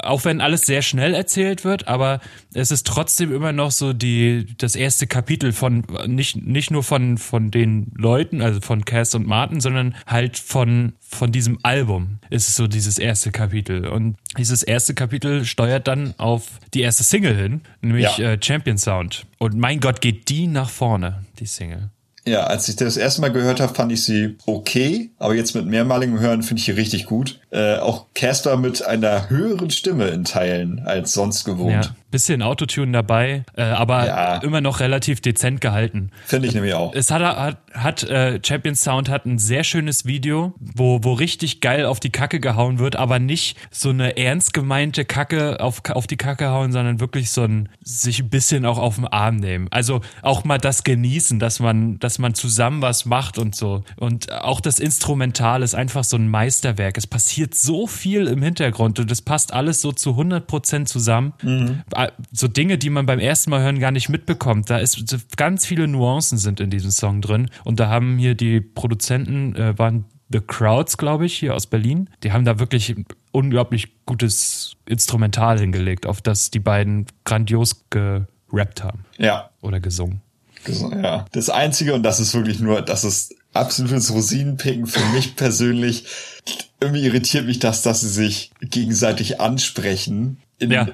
Auch wenn alles sehr schnell erzählt wird, aber es ist trotzdem immer noch so die, das erste Kapitel von, nicht, nicht nur von, von den Leuten, also von Cass und Martin, sondern halt von, von diesem Album ist es so dieses erste Kapitel. Und dieses erste Kapitel steuert dann auf die erste Single hin, nämlich Ja. äh, Champion Sound. Und mein Gott, geht die nach vorne, die Single. Ja, als ich das erste Mal gehört habe, fand ich sie okay, aber jetzt mit mehrmaligem Hören finde ich sie richtig gut. Äh, auch Casper mit einer höheren Stimme in Teilen als sonst gewohnt. Ja, bisschen Autotune dabei, äh, aber Ja. immer noch relativ dezent gehalten. Finde ich nämlich auch. Es hat, hat, hat äh, Champion Sound hat ein sehr schönes Video, wo, wo richtig geil auf die Kacke gehauen wird, aber nicht so eine ernst gemeinte Kacke auf, auf die Kacke hauen, sondern wirklich so ein sich ein bisschen auch auf den Arm nehmen. Also auch mal das genießen, dass man, dass man zusammen was macht und so. Und auch das Instrumental ist einfach so ein Meisterwerk. Es passiert so viel im Hintergrund und es passt alles so zu 100% zusammen. Äh, So Dinge, die man beim ersten Mal hören gar nicht mitbekommt. Da ist ganz viele Nuancen sind in diesem Song drin. Und da haben hier die Produzenten, äh, waren The Crowds, glaube ich, hier aus Berlin. Die haben da wirklich unglaublich gutes Instrumental hingelegt, auf das die beiden grandios gerappt haben Ja. oder gesungen. Ja. Das Einzige, und das ist wirklich nur, das ist absolutes Rosinenpicken für mich persönlich. Irgendwie irritiert mich das, dass sie sich gegenseitig ansprechen. In, Ja.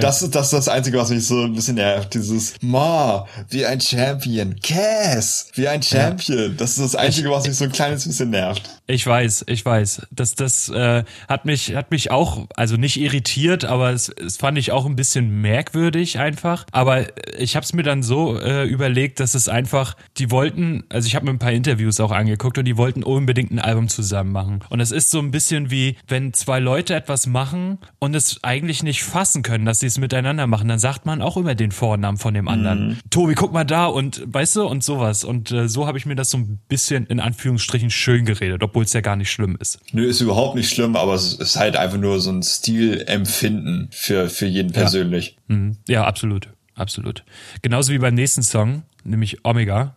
Das ist das, ist das Einzige, was mich so ein bisschen nervt. Dieses Ma, wie ein Champion. Cass, wie ein Champion. Das ist das Einzige, was mich so ein kleines bisschen nervt. Ich weiß, ich weiß. Das, das äh, hat mich, hat mich auch, also nicht irritiert, aber es, es fand ich auch ein bisschen merkwürdig einfach. Aber ich habe es mir dann so äh, überlegt, dass es einfach, die wollten, also ich habe mir ein paar Interviews auch angeguckt und die wollten unbedingt ein Album zusammen machen. Und es ist so ein bisschen wie, wenn zwei Leute etwas machen und es eigentlich nicht fassen können, dass sie es miteinander machen, dann sagt man auch immer den Vornamen von dem anderen. Tobi, guck mal da und weißt du und sowas. Und äh, so habe ich mir das so ein bisschen in Anführungsstrichen schön geredet, obwohl es ja gar nicht schlimm ist. Nö, ist überhaupt nicht schlimm, aber es ist halt einfach nur so ein Stilempfinden für, für jeden persönlich. Mhm. Ja, absolut. Absolut. Genauso wie beim nächsten Song, nämlich Omega.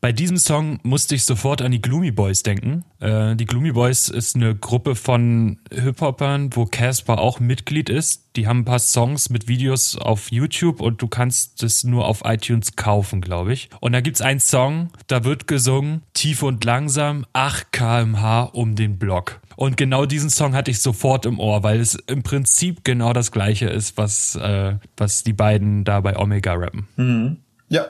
Bei diesem Song musste ich sofort an die Gloomy Boys denken. Äh, die Gloomy Boys ist eine Gruppe von Hip-Hopern, wo Casper auch Mitglied ist. Die haben ein paar Songs mit Videos auf YouTube und du kannst es nur auf iTunes kaufen, glaube ich. Und da gibt's einen Song, da wird gesungen, tief und langsam, 8 kmh um den Block. Und genau diesen Song hatte ich sofort im Ohr, weil es im Prinzip genau das gleiche ist, was, äh, was die beiden da bei Omega rappen. Ja.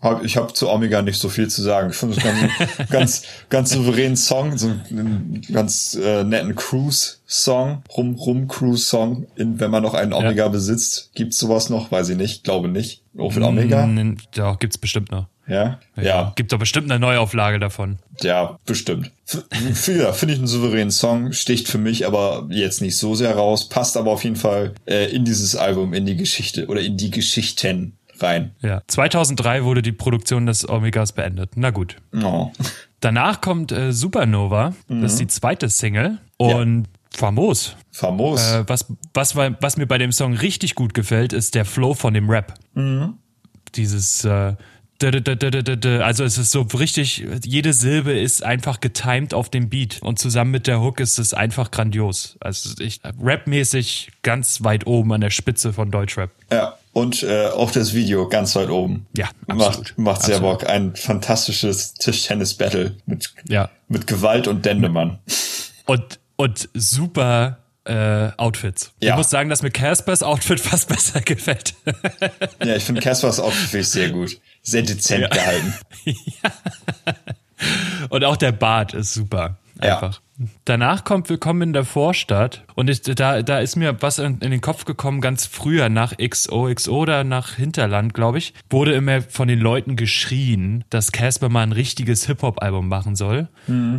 Hab- Ich habe zu Omega nicht so viel zu sagen. Ich finde es ganz, ganz, ganz souveränen Song, so einen ganz äh, netten Cruise-Song, rum, rum Cruise-Song. Wenn man noch einen Omega besitzt, gibt's sowas noch? Weiß ich nicht, glaube nicht. Auch für Omega? Mm, Ja, gibt's bestimmt noch. Ja, ja, Gibt doch bestimmt eine Neuauflage davon. ja, bestimmt. Ja, finde ich einen souveränen Song, sticht für mich aber jetzt nicht so sehr raus, passt aber auf jeden Fall äh, in dieses Album, in die Geschichte oder in die Geschichten rein. Ja. 2003 wurde die Produktion des Omegas beendet. Na gut. Oh. Danach kommt äh, Supernova. Das ist die zweite Single. Und famos. Famos. Äh, was, was, was mir bei dem Song richtig gut gefällt, ist der Flow von dem Rap. Dieses äh, also es ist so richtig, jede Silbe ist einfach getimed auf dem Beat und zusammen mit der Hook ist es einfach grandios. Also ich rapmäßig ganz weit oben an der Spitze von Deutschrap. Ja, und äh, auch das Video ganz weit oben. Ja, absolut. Macht, macht sehr Absolut. Bock. Ein fantastisches Tischtennis-Battle mit, Ja. mit Gewalt und Dendemann. Und, und super äh, Outfits. Ja. Ich muss sagen, dass mir Caspers Outfit fast besser gefällt. ja, ich finde Caspers Outfit sehr gut. Sehr dezent gehalten. Und auch der Bart ist super. Ja. Einfach. Danach kommt Willkommen in der Vorstadt. Und ich, da, da ist mir was in, in den Kopf gekommen, ganz früher nach XOXO oder nach Hinterland, glaube ich, wurde immer von den Leuten geschrien, dass Casper mal ein richtiges Hip-Hop-Album machen soll.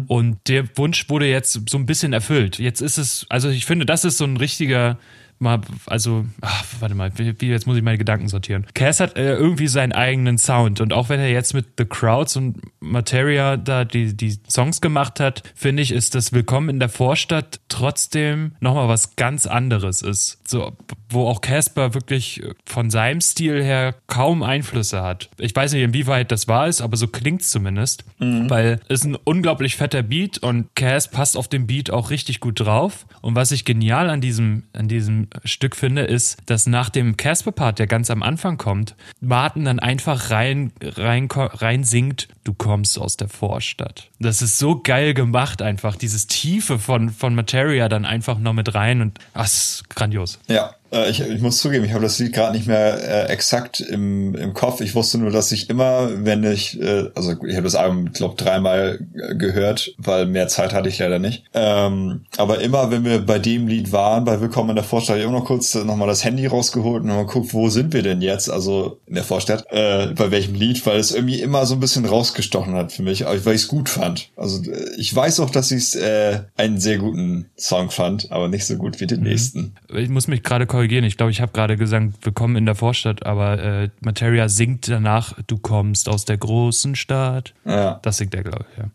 Und der Wunsch wurde jetzt so ein bisschen erfüllt. Jetzt ist es, also ich finde, das ist so ein richtiger mal, also, ach, warte mal, wie, jetzt muss ich meine Gedanken sortieren. Cass hat äh, irgendwie seinen eigenen Sound und auch wenn er jetzt mit The Crowds und Materia da die, die Songs gemacht hat, finde ich, ist das Willkommen in der Vorstadt trotzdem nochmal was ganz anderes ist. So, wo auch Casper wirklich von seinem Stil her kaum Einflüsse hat. Ich weiß nicht, inwieweit das wahr ist, aber so klingt's zumindest, weil es ist ein unglaublich fetter Beat und Cass passt auf dem Beat auch richtig gut drauf. Und was ich genial an diesem, an diesem Stück finde, ist, dass nach dem Casper-Part, der ganz am Anfang kommt, Martin dann einfach rein, rein, rein singt, du kommst aus der Vorstadt. Das ist so geil gemacht einfach, dieses Tiefe von, von Materia dann einfach noch mit rein und ach, ist grandios. Ja, ich, ich muss zugeben, ich habe das Lied gerade nicht mehr äh, exakt im, im Kopf. Ich wusste nur, dass ich immer, wenn ich, äh, also ich habe das Album, glaube dreimal äh, gehört, weil mehr Zeit hatte ich leider nicht. Ähm, aber immer, wenn wir bei dem Lied waren, bei Willkommen in der Vorstadt, ich habe noch kurz äh, nochmal das Handy rausgeholt und mal guckt, wo sind wir denn jetzt? Also in der Vorstadt, äh, bei welchem Lied, weil es irgendwie immer so ein bisschen rausgestochen hat für mich, weil ich es gut fand. Also äh, ich weiß auch, dass ich es äh, einen sehr guten Song fand, aber nicht so gut wie den mhm. nächsten. Ich muss mich gerade korrigieren. Ich glaube, ich habe gerade gesagt, willkommen in der Vorstadt, aber äh, Materia singt danach, du kommst aus der großen Stadt. Ja. Das singt er, glaube ich, ja.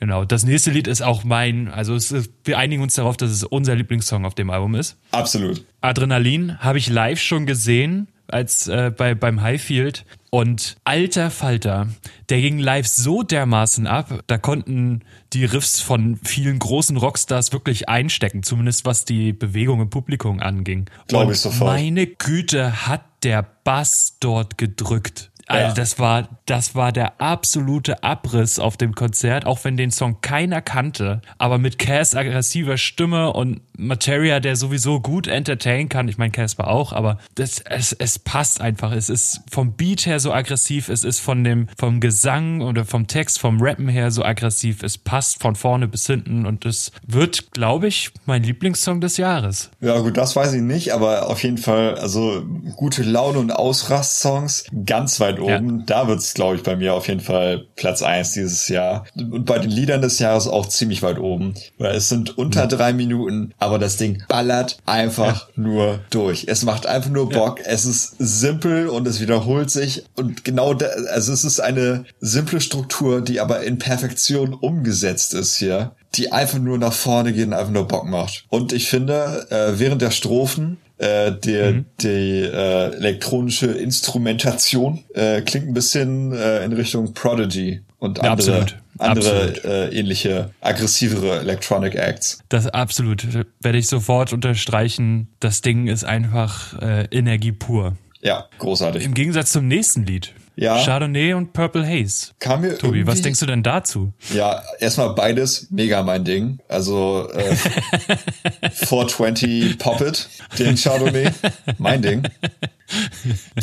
Genau. Das nächste Lied ist auch mein, also es ist, wir einigen uns darauf, dass es unser Lieblingssong auf dem Album ist. Absolut. Adrenalin habe ich live schon gesehen als äh, bei, beim Highfield. Und alter Falter, der ging live so dermaßen ab, da konnten die Riffs von vielen großen Rockstars wirklich einstecken, zumindest was die Bewegung im Publikum anging. Glaube ich sofort. Meine Güte hat der Bass dort gedrückt. Also das war, das war der absolute Abriss auf dem Konzert, auch wenn den Song keiner kannte. Aber mit Cass aggressiver Stimme und Materia, der sowieso gut entertainen kann. Ich meine, Casper auch, aber das, es, es passt einfach. Es ist vom Beat her so aggressiv, es ist von dem, vom Gesang oder vom Text, vom Rappen her so aggressiv. Es passt von vorne bis hinten und es wird, glaube ich, mein Lieblingssong des Jahres. Ja, gut, das weiß ich nicht, aber auf jeden Fall, also gute Laune und Ausrast-Songs ganz weit oben. Ja. Da wird's, glaube ich, bei mir auf jeden Fall Platz eins dieses Jahr. Und bei den Liedern des Jahres auch ziemlich weit oben. Weil es sind unter ja. drei Minuten, aber das Ding ballert einfach ja. nur durch. Es macht einfach nur Bock. Es ist simpel und es wiederholt sich. Und genau, da, also es ist eine simple Struktur, die aber in Perfektion umgesetzt ist hier die einfach nur nach vorne geht und einfach nur Bock macht. Und ich finde, äh, während der Strophen äh, der, mhm. die äh, elektronische Instrumentation äh, klingt ein bisschen äh, in Richtung Prodigy und andere, ja, andere Äh, ähnliche, aggressivere Electronic Acts. Das absolut. Werde ich sofort unterstreichen. Das Ding ist einfach äh, Energie pur. Ja, großartig. Im Gegensatz zum nächsten Lied. Ja. Chardonnay und Purple Haze. Kam mir Tobi, was denkst du denn dazu? Ja, erstmal beides mega mein Ding. Also äh, 420 Pop It, den Chardonnay, mein Ding.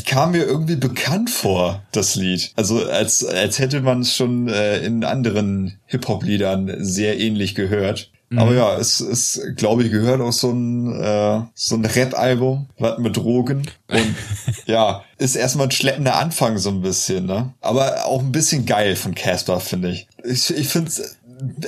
Kam mir irgendwie bekannt vor, das Lied. Also als, als hätte man es schon äh, in anderen Hip-Hop-Liedern sehr ähnlich gehört. Mhm. Aber ja, es ist, glaube ich, gehört auch so ein, äh, so ein Rap-Album, was mit Drogen. Und ja, ist erstmal ein schleppender Anfang so ein bisschen, ne? Aber auch ein bisschen geil von Casper, finde ich. Ich, ich finde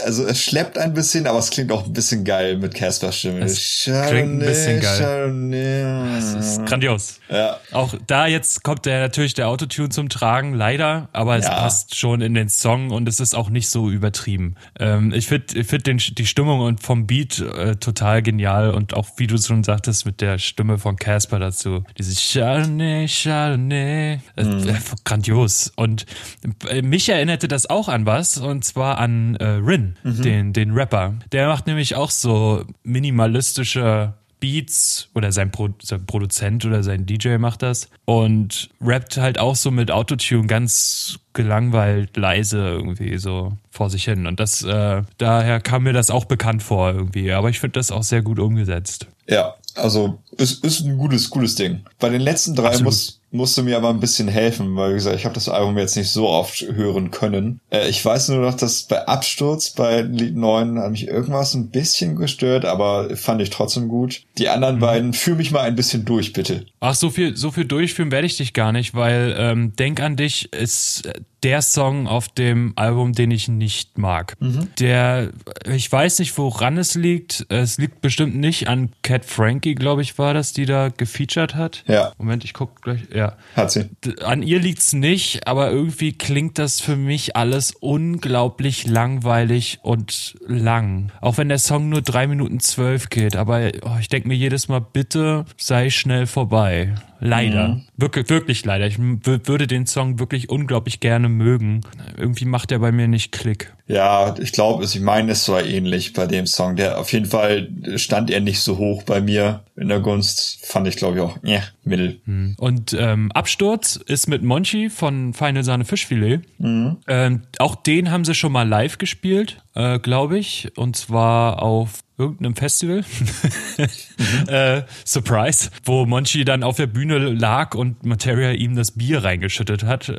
also es schleppt ein bisschen, aber es klingt auch ein bisschen geil mit Caspers Stimme. Es klingt ein bisschen geil. Es ist grandios. Ja. Auch da jetzt kommt der natürlich der Autotune zum Tragen, leider, aber es ja. passt schon in den Song und es ist auch nicht so übertrieben. Ähm, ich finde ich find den, die Stimmung und vom Beat äh, total genial und auch wie du schon sagtest mit der Stimme von Casper dazu. Dieses Chardonnay, Chardonnay. Äh, mhm. Äh, grandios. Und äh, mich erinnerte das auch an was und zwar an äh, Rin, mhm. den, den Rapper. Der macht nämlich auch so minimalistische Beats oder sein, Pro, sein, Produzent oder sein DJ macht das und rappt halt auch so mit Autotune ganz gelangweilt, leise irgendwie so vor sich hin. Und das, äh, daher kam mir das auch bekannt vor irgendwie. Aber ich finde das auch sehr gut umgesetzt. Ja, also ist, ist ein gutes, cooles Ding. Bei den letzten drei muss, musste mir aber ein bisschen helfen, weil wie gesagt, ich habe das Album jetzt nicht so oft hören können. Äh, ich weiß nur noch, dass bei Absturz bei Lied 9 hat mich irgendwas ein bisschen gestört, aber fand ich trotzdem gut. Die anderen mhm. beiden, führ mich mal ein bisschen durch, bitte. Ach, so viel, so viel durchführen werde ich dich gar nicht, weil ähm, Denk an dich ist der Song auf dem Album, den ich nicht mag. Mhm. Der, ich weiß nicht, woran es liegt. Es liegt bestimmt nicht an Cat Frankie, glaube ich, war das, die da gefeatured hat. Ja. Moment, ich gucke gleich. Ja. Hat sie. An ihr liegt's nicht, aber irgendwie klingt das für mich alles unglaublich langweilig und lang. Auch wenn der Song nur drei Minuten zwölf geht, aber oh, ich denke mir jedes Mal, bitte sei schnell vorbei. Leider. Mhm. Wirklich, wirklich leider. Ich würde den Song wirklich unglaublich gerne mögen. Irgendwie macht er bei mir nicht Klick. Ja, ich glaube, ich meine, es war ähnlich bei dem Song. Der auf jeden Fall stand er nicht so hoch bei mir in der Gunst. Fand ich, glaube ich, auch, ja, mittel. Mhm. Und ähm, Absturz ist mit Monchi von Feine Sahne Fischfilet. Mhm. Ähm, auch den haben sie schon mal live gespielt, äh, glaube ich. Und zwar auf irgendeinem Festival. mhm. äh, Surprise, wo Monchi dann auf der Bühne lag und Materia ihm das Bier reingeschüttet hat.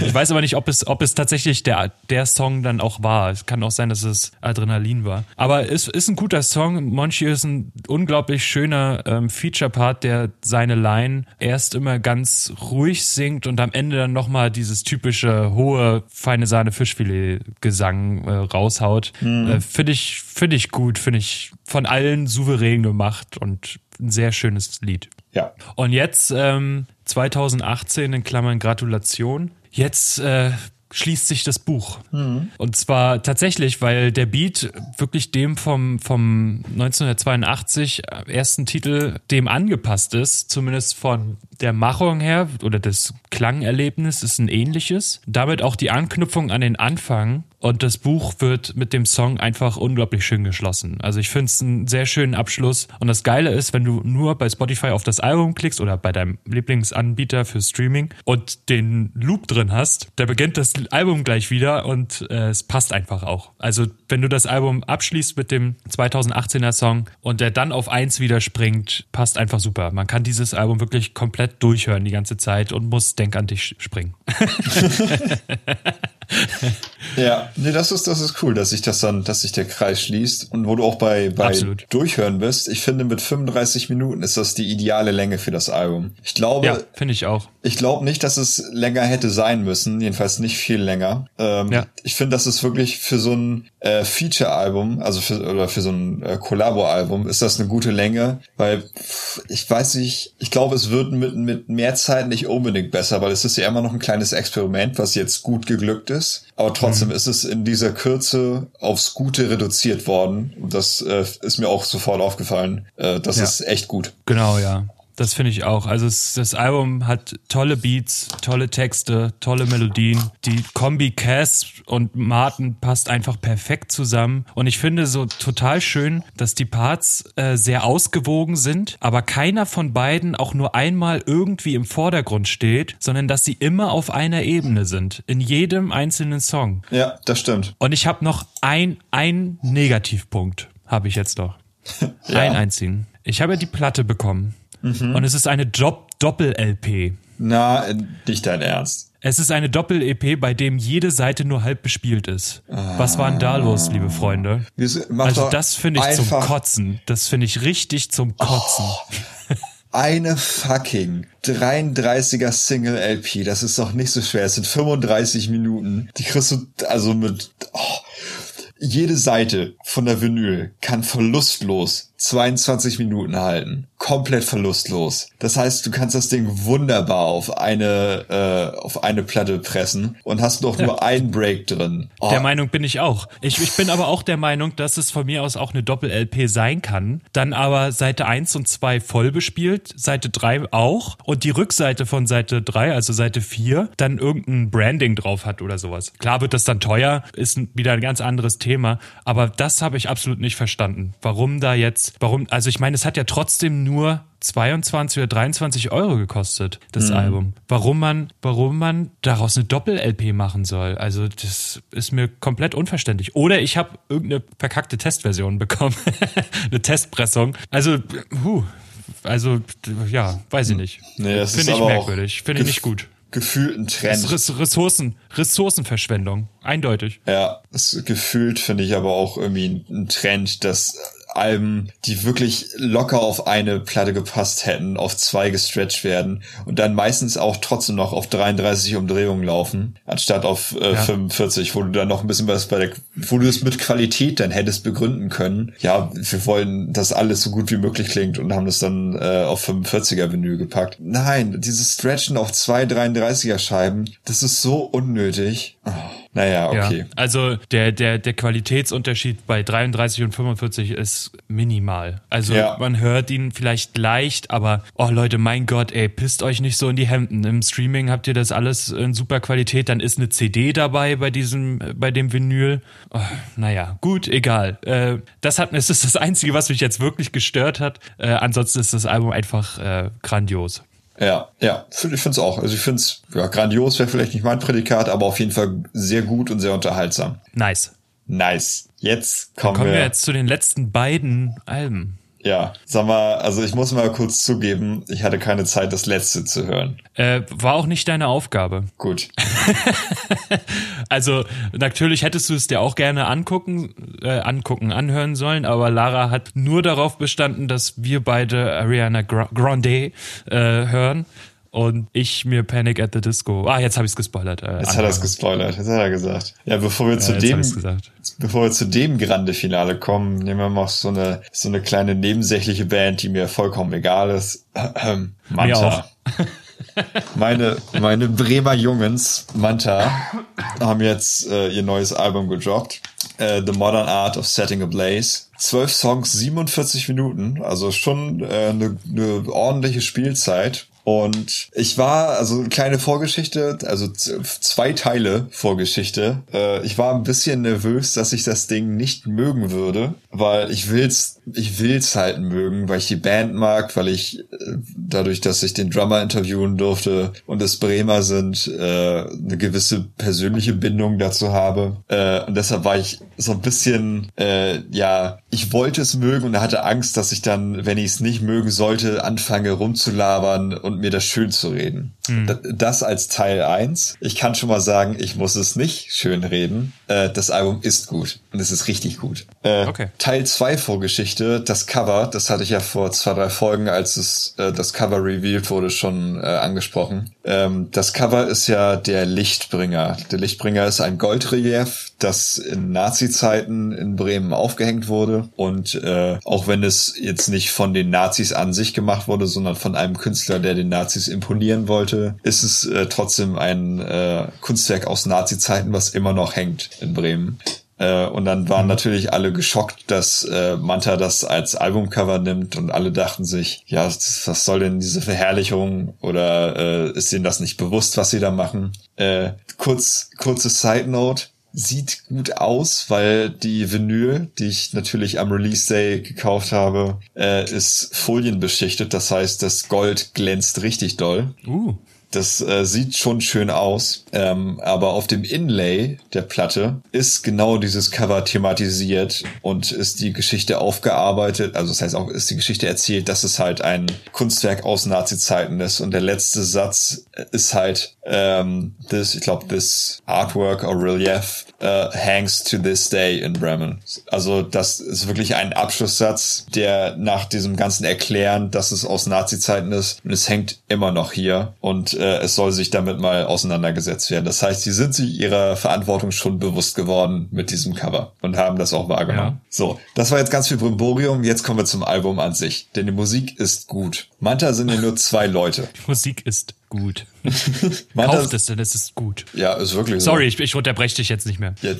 Ich weiß aber nicht, ob es, ob es tatsächlich der, der Song dann auch war. Es kann auch sein, dass es Adrenalin war. Aber es ist ein guter Song. Monchi ist ein unglaublich schöner ähm, Feature-Part, der seine Line erst immer ganz ruhig singt und am Ende dann nochmal dieses typische hohe, feine Sahne Fischfilet-Gesang äh, raushaut. Mhm. Äh, finde ich, finde ich gut, finde ich von allen souverän gemacht und ein sehr schönes Lied. Ja. Und jetzt ähm, 2018 in Klammern Gratulation. Jetzt äh, schließt sich das Buch. Mhm. Und zwar tatsächlich, weil der Beat wirklich dem vom, vom 1982 ersten Titel dem angepasst ist, zumindest von der Machung her oder das Klangerlebnis ist ein ähnliches. Damit auch die Anknüpfung an den Anfang und das Buch wird mit dem Song einfach unglaublich schön geschlossen. Also ich finde es einen sehr schönen Abschluss. Und das Geile ist, wenn du nur bei Spotify auf das Album klickst oder bei deinem Lieblingsanbieter für Streaming und den Loop drin hast, da beginnt das Album gleich wieder und äh, es passt einfach auch. Also wenn du das Album abschließt mit dem 2018er Song und der dann auf eins wieder springt, passt einfach super. Man kann dieses Album wirklich komplett durchhören die ganze Zeit und muss Denk an dich springen. ja, nee, das ist, das ist cool, dass sich das dann, dass sich der Kreis schließt und wo du auch bei, bei Durchhören bist. Ich finde, mit 35 Minuten ist das die ideale Länge für das Album. Ich glaube. Ja, finde ich auch. Ich glaube nicht, dass es länger hätte sein müssen, jedenfalls nicht viel länger. Ähm, ja. Ich finde, das ist wirklich für so ein äh, Feature-Album, also für, oder für so ein äh, Collabo-Album, ist das eine gute Länge, weil ich weiß nicht, ich glaube, es wird mit, mit mehr Zeit nicht unbedingt besser, weil es ist ja immer noch ein kleines Experiment, was jetzt gut geglückt ist. Aber trotzdem mhm. ist es in dieser Kürze aufs Gute reduziert worden. Und das äh, ist mir auch sofort aufgefallen. Äh, das ja. ist echt gut. Genau, ja. Das finde ich auch. Also es, das Album hat tolle Beats, tolle Texte, tolle Melodien. Die Kombi Cass und Martin passt einfach perfekt zusammen. Und ich finde so total schön, dass die Parts äh, sehr ausgewogen sind, aber keiner von beiden auch nur einmal irgendwie im Vordergrund steht, sondern dass sie immer auf einer Ebene sind. In jedem einzelnen Song. Ja, das stimmt. Und ich habe noch ein, ein Negativpunkt, habe ich jetzt noch. ja. Einen einzigen. Ich habe die Platte bekommen. Mhm. Und es ist eine Doppel-LP. Na, nicht dein Ernst. Es ist eine Doppel-EP, bei dem jede Seite nur halb bespielt ist. Ah. Was war denn da los, liebe Freunde? Also das finde ich zum Kotzen. Das finde ich richtig zum Kotzen. Oh. Eine fucking 33er Single LP. Das ist doch nicht so schwer. Es sind 35 Minuten. Die kriegst du also mit, oh, jede Seite von der Vinyl kann verlustlos 22 Minuten halten. Komplett verlustlos. Das heißt, du kannst das Ding wunderbar auf eine, äh, auf eine Platte pressen und hast noch ja. nur einen Break drin. Oh. Der Meinung bin ich auch. Ich, ich bin aber auch der Meinung, dass es von mir aus auch eine Doppel-LP sein kann. Dann aber Seite 1 und 2 voll bespielt, Seite 3 auch und die Rückseite von Seite 3, also Seite 4, dann irgendein Branding drauf hat oder sowas. Klar wird das dann teuer, ist wieder ein ganz anderes Thema, aber das habe ich absolut nicht verstanden. Warum da jetzt warum, also ich meine, es hat ja trotzdem nur 22 oder 23 Euro gekostet, das mhm. Album. Warum man, warum man daraus eine Doppel-LP machen soll, also das ist mir komplett unverständlich. Oder ich habe irgendeine verkackte Testversion bekommen, eine Testpressung. Also, huh, also ja, weiß ich nicht. Nee, Finde ich merkwürdig, finde ich nicht gut gefühlt ein Trend. Ressourcen, Ressourcenverschwendung, eindeutig. Ja, gefühlt finde ich aber auch irgendwie ein Trend, dass Alben, die wirklich locker auf eine Platte gepasst hätten, auf zwei gestretched werden und dann meistens auch trotzdem noch auf 33 Umdrehungen laufen, anstatt auf äh, ja. 45, wo du dann noch ein bisschen was bei der, wo du es mit Qualität dann hättest begründen können. Ja, wir wollen, dass alles so gut wie möglich klingt und haben das dann äh, auf 45er Menü gepackt. Nein, dieses Stretchen auf zwei 33er Scheiben, das ist so unnötig. Oh. Naja, okay. Ja, also der, der, der Qualitätsunterschied bei 33 und 45 ist minimal. Also ja. man hört ihn vielleicht leicht, aber oh Leute, mein Gott, ey, pisst euch nicht so in die Hemden. Im Streaming habt ihr das alles in super Qualität, dann ist eine CD dabei bei diesem, bei dem Vinyl. Oh, naja, gut, egal. Äh, das hat, es ist das Einzige, was mich jetzt wirklich gestört hat. Äh, ansonsten ist das Album einfach äh, grandios. Ja, ja, ich finde es auch. Also ich finde es, ja, grandios wäre vielleicht nicht mein Prädikat, aber auf jeden Fall sehr gut und sehr unterhaltsam. Nice. Nice. Jetzt kommen, Kommen wir wir jetzt zu den letzten beiden Alben. Ja, sag mal, also ich muss mal kurz zugeben, ich hatte keine Zeit, das letzte zu hören. Äh, war auch nicht deine Aufgabe. Gut. Also natürlich hättest du es dir auch gerne angucken, äh, angucken, anhören sollen, aber Lara hat nur darauf bestanden, dass wir beide Ariana Gra Grande äh, hören und ich mir Panic at the Disco. Ah, jetzt habe ich es gespoilert. Äh, Jetzt hat er es gespoilert, jetzt hat er gesagt. Ja, bevor wir zu jetzt hab dem, bevor wir zu dem Grande Finale kommen, nehmen wir mal so eine, so eine kleine nebensächliche Band, die mir vollkommen egal ist. Manta. auch. meine, meine Bremer Jungens, Manta, haben jetzt äh, ihr neues Album gedroppt. Äh, The Modern Art of Setting a Blaze. Zwölf Songs, 47 Minuten, also schon äh, eine ne ordentliche Spielzeit. Und ich war, also kleine Vorgeschichte, also zwei Teile Vorgeschichte. Äh, ich war ein bisschen nervös, dass ich das Ding nicht mögen würde, weil ich will's, ich will's halt mögen, weil ich die Band mag, weil ich äh, dadurch, dass ich den Drummer interviewen durfte und es Bremer sind, äh, eine gewisse persönliche Bindung dazu habe. Äh, und deshalb war ich so ein bisschen, äh, ja, ich wollte es mögen und hatte Angst, dass ich dann, wenn ich es nicht mögen sollte, anfange rumzulabern und mir das schön zu reden. Da- Das als Teil eins. Ich kann schon mal sagen, ich muss es nicht schön reden. Äh, das Album ist gut und es ist richtig gut. Äh, Okay. Teil zwei Vorgeschichte, das Cover, das hatte ich ja vor zwei, drei Folgen, als es äh, das Cover revealed wurde, schon angesprochen. Ähm, das Cover ist ja der Lichtbringer. Der Lichtbringer ist ein Goldrelief, das in Nazi-Zeiten in Bremen aufgehängt wurde. Und auch wenn es jetzt nicht von den Nazis an sich gemacht wurde, sondern von einem Künstler, der den Nazis imponieren wollte, ist es äh, trotzdem ein äh, Kunstwerk aus Nazi-Zeiten, was immer noch hängt in Bremen. Äh, und dann waren natürlich alle geschockt, dass äh, Manta das als Albumcover nimmt und alle dachten sich, ja, das- was soll denn diese Verherrlichung oder äh, ist denen das nicht bewusst, was sie da machen? Äh, kurz, kurze Side Note. Sieht gut aus, weil die Vinyl, die ich natürlich am Release Day gekauft habe, äh, ist folienbeschichtet. Das heißt, das Gold glänzt richtig doll. Uh, Das äh, sieht schon schön aus, ähm, aber auf dem Inlay der Platte ist genau dieses Cover thematisiert und ist die Geschichte aufgearbeitet, also das heißt auch ist die Geschichte erzählt, dass es halt ein Kunstwerk aus Nazi-Zeiten ist. Und der letzte Satz ist halt ähm, this, ich glaube, this artwork or relief uh, hangs to this day in Bremen. Also das ist wirklich ein Abschlusssatz, der nach diesem ganzen Erklären, dass es aus Nazi-Zeiten ist. Und es hängt immer noch hier. Und äh, es soll sich damit mal auseinandergesetzt werden. Das heißt, sie sind sich ihrer Verantwortung schon bewusst geworden mit diesem Cover und haben das auch wahrgenommen. Ja. So, das war jetzt ganz viel Brimborium. Jetzt kommen wir zum Album an sich, denn die Musik ist gut. Manta sind ja nur zwei Leute. die Musik ist gut. Kauft es, denn es ist gut. ja, ist wirklich so. Sorry, ich, ich unterbreche dich jetzt nicht mehr. Ja,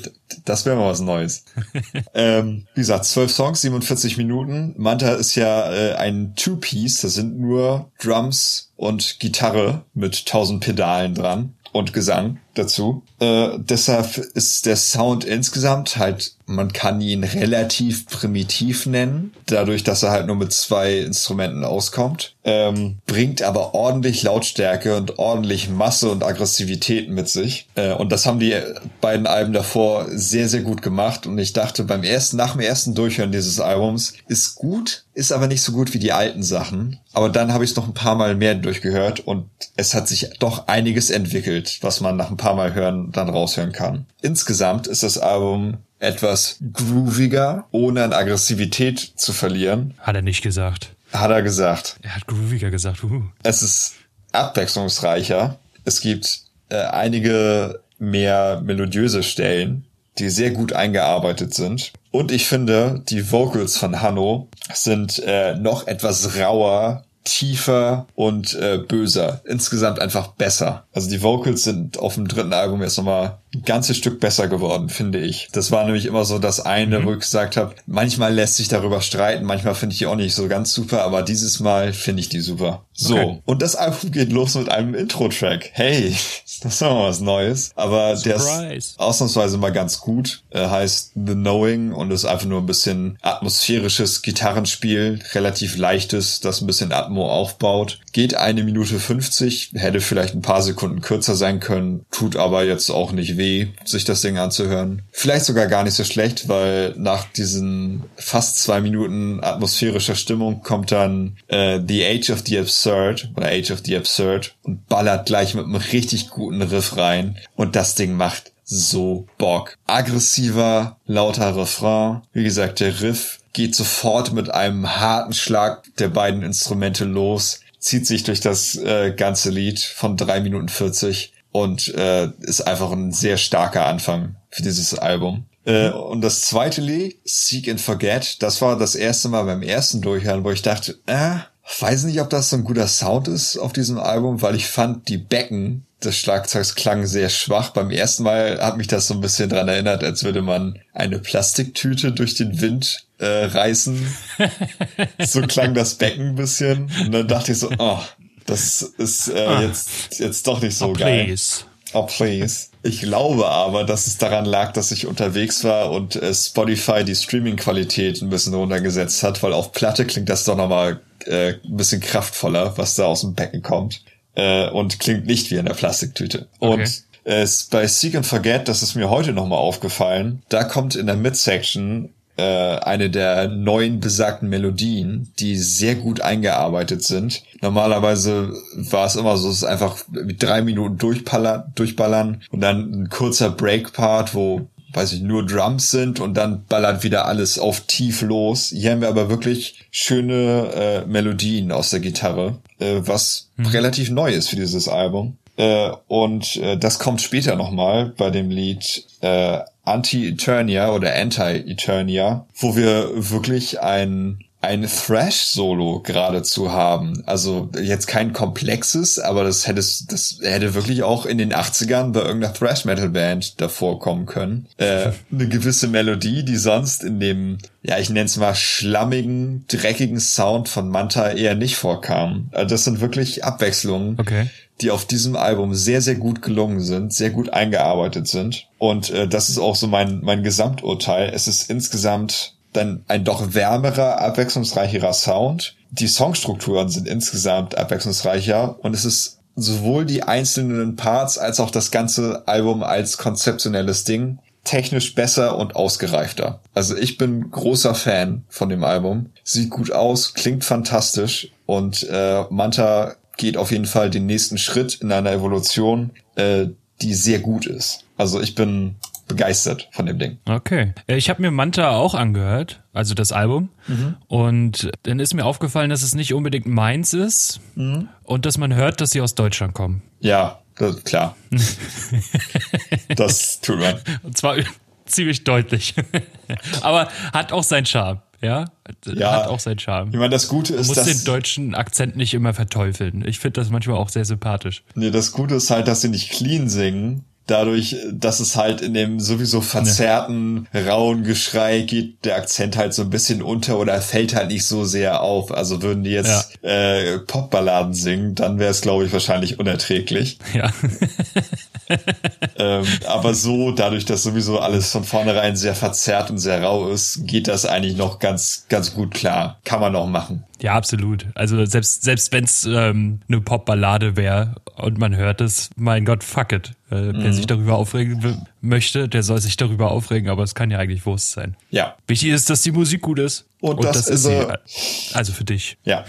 das wäre mal was Neues. ähm, wie gesagt, zwölf Songs, 47 Minuten. Manta ist ja äh, ein Two-Piece. Das sind nur Drums und Gitarre mit tausend Pedalen dran und Gesang dazu. Äh, deshalb ist der Sound insgesamt halt, man kann ihn relativ primitiv nennen, dadurch, dass er halt nur mit zwei Instrumenten auskommt. Ähm, bringt aber ordentlich Lautstärke und ordentlich Masse und Aggressivität mit sich. Äh, und das haben die beiden Alben davor sehr, sehr gut gemacht. Und ich dachte beim ersten, nach dem ersten Durchhören dieses Albums, ist gut, ist aber nicht so gut wie die alten Sachen. Aber dann habe ich es noch ein paar Mal mehr durchgehört und es hat sich doch einiges entwickelt, was man nach ein paar Mal hören dann raushören kann. Insgesamt ist das Album etwas grooviger, ohne an Aggressivität zu verlieren, Hat er nicht gesagt. hat er gesagt. Er hat grooviger gesagt. Uh. Es ist abwechslungsreicher. Es gibt äh, einige mehr melodiöse Stellen, die sehr gut eingearbeitet sind. Und ich finde, die Vocals von Hanno sind äh, noch etwas rauer, tiefer und äh, böser. Insgesamt einfach besser. Also die Vocals sind auf dem dritten Album jetzt nochmal ein ganzes Stück besser geworden, finde ich. Das war nämlich immer so das eine, wo ich gesagt habe, manchmal lässt sich darüber streiten, manchmal finde ich die auch nicht so ganz super, aber dieses Mal finde ich die super. So, Okay. und das Album geht los mit einem Intro-Track. Hey, das ist doch mal was Neues. Aber der ist Surprise. ausnahmsweise mal ganz gut. Er heißt The Knowing und ist einfach nur ein bisschen atmosphärisches Gitarrenspiel, relativ leichtes, das ein bisschen Atmo aufbaut. Geht eine Minute 50, hätte vielleicht ein paar Sekunden kürzer sein können, tut aber jetzt auch nicht weh, sich das Ding anzuhören. Vielleicht sogar gar nicht so schlecht, weil nach diesen fast zwei Minuten atmosphärischer Stimmung kommt dann äh, The Age of the Absurd oder Age of the Absurd und ballert gleich mit einem richtig guten Riff rein. Und das Ding macht so Bock. Aggressiver, lauter Refrain. Wie gesagt, der Riff geht sofort mit einem harten Schlag der beiden Instrumente los, zieht sich durch das äh, ganze Lied von drei Minuten 40 und äh, ist einfach ein sehr starker Anfang für dieses Album. Äh, und das zweite Lied, Seek and Forget, das war das erste Mal beim ersten Durchhören, wo ich dachte, äh, weiß nicht, ob das so ein guter Sound ist auf diesem Album, weil ich fand, die Becken des Schlagzeugs klangen sehr schwach. Beim ersten Mal hat mich das so ein bisschen dran erinnert, als würde man eine Plastiktüte durch den Wind äh, reißen. so klang das Becken ein bisschen. Und dann dachte ich so, oh, das ist äh, ah. jetzt, jetzt doch nicht so oh, geil. Please. Oh, please. Ich glaube aber, dass es daran lag, dass ich unterwegs war und äh, Spotify die Streaming-Qualität ein bisschen runtergesetzt hat, weil auf Platte klingt das doch nochmal äh, ein bisschen kraftvoller, was da aus dem Becken kommt. Äh, und klingt nicht wie in der Plastiktüte. Okay. Und äh, bei Seek and Forget, das ist mir heute nochmal aufgefallen, da kommt in der Mid-Section äh, eine der neuen besagten Melodien, die sehr gut eingearbeitet sind. Normalerweise war es immer so, es ist einfach mit drei Minuten durchballern, durchballern und dann ein kurzer Breakpart, wo weiß ich, nur Drums sind und dann ballert wieder alles auf tief los. Hier haben wir aber wirklich schöne äh, Melodien aus der Gitarre, äh, was mhm. relativ neu ist für dieses Album. Äh, und äh, das kommt später nochmal bei dem Lied äh, Anti-Eternia oder Anti-Eternia, wo wir wirklich ein ein Thrash-Solo geradezu haben. Also jetzt kein komplexes, aber das hätte, das hätte wirklich auch in den 80ern bei irgendeiner Thrash-Metal-Band davor kommen können. Äh, eine gewisse Melodie, die sonst in dem, ja, ich nenne es mal schlammigen, dreckigen Sound von Manta eher nicht vorkam. Also das sind wirklich Abwechslungen, okay die auf diesem Album sehr, sehr gut gelungen sind, sehr gut eingearbeitet sind. Und äh, das ist auch so mein, mein Gesamturteil. Es ist insgesamt dann ein doch wärmerer, abwechslungsreicherer Sound. Die Songstrukturen sind insgesamt abwechslungsreicher und es ist sowohl die einzelnen Parts als auch das ganze Album als konzeptionelles Ding technisch besser und ausgereifter. Also ich bin großer Fan von dem Album. Sieht gut aus, klingt fantastisch und äh, Manta geht auf jeden Fall den nächsten Schritt in einer Evolution, äh, die sehr gut ist. Also ich bin begeistert von dem Ding. Okay. Ich habe mir Manta auch angehört, also das Album. Mhm. Und dann ist mir aufgefallen, dass es nicht unbedingt meins ist mhm. und dass man hört, dass sie aus Deutschland kommen. Ja, das, klar. das tut man. Und zwar ziemlich deutlich. Aber hat auch seinen Charme. Ja, ja, hat auch seinen Charme. Ich meine, das Gute ist, Man muss den deutschen Akzent nicht immer verteufeln. Ich finde das manchmal auch sehr sympathisch. Nee, das Gute ist halt, dass sie nicht clean singen, dadurch, dass es halt in dem sowieso verzerrten, rauen Geschrei geht, der Akzent halt so ein bisschen unter oder fällt halt nicht so sehr auf. Also würden die jetzt ja. äh, Popballaden singen, dann wäre es, glaube ich, wahrscheinlich unerträglich. Ja. ähm, aber so, dadurch, dass sowieso alles von vornherein sehr verzerrt und sehr rau ist, geht das eigentlich noch ganz, ganz gut klar. Kann man noch machen. Ja, absolut. Also selbst, selbst wenn es ähm, eine Popballade wäre und man hört es, mein Gott, fuck it. Äh, mhm. Wer sich darüber aufregen möchte, der soll sich darüber aufregen, aber es kann ja eigentlich Wurst sein. Ja. Wichtig ist, dass die Musik gut ist. Und, und das, das, ist sie. Also für dich. Ja.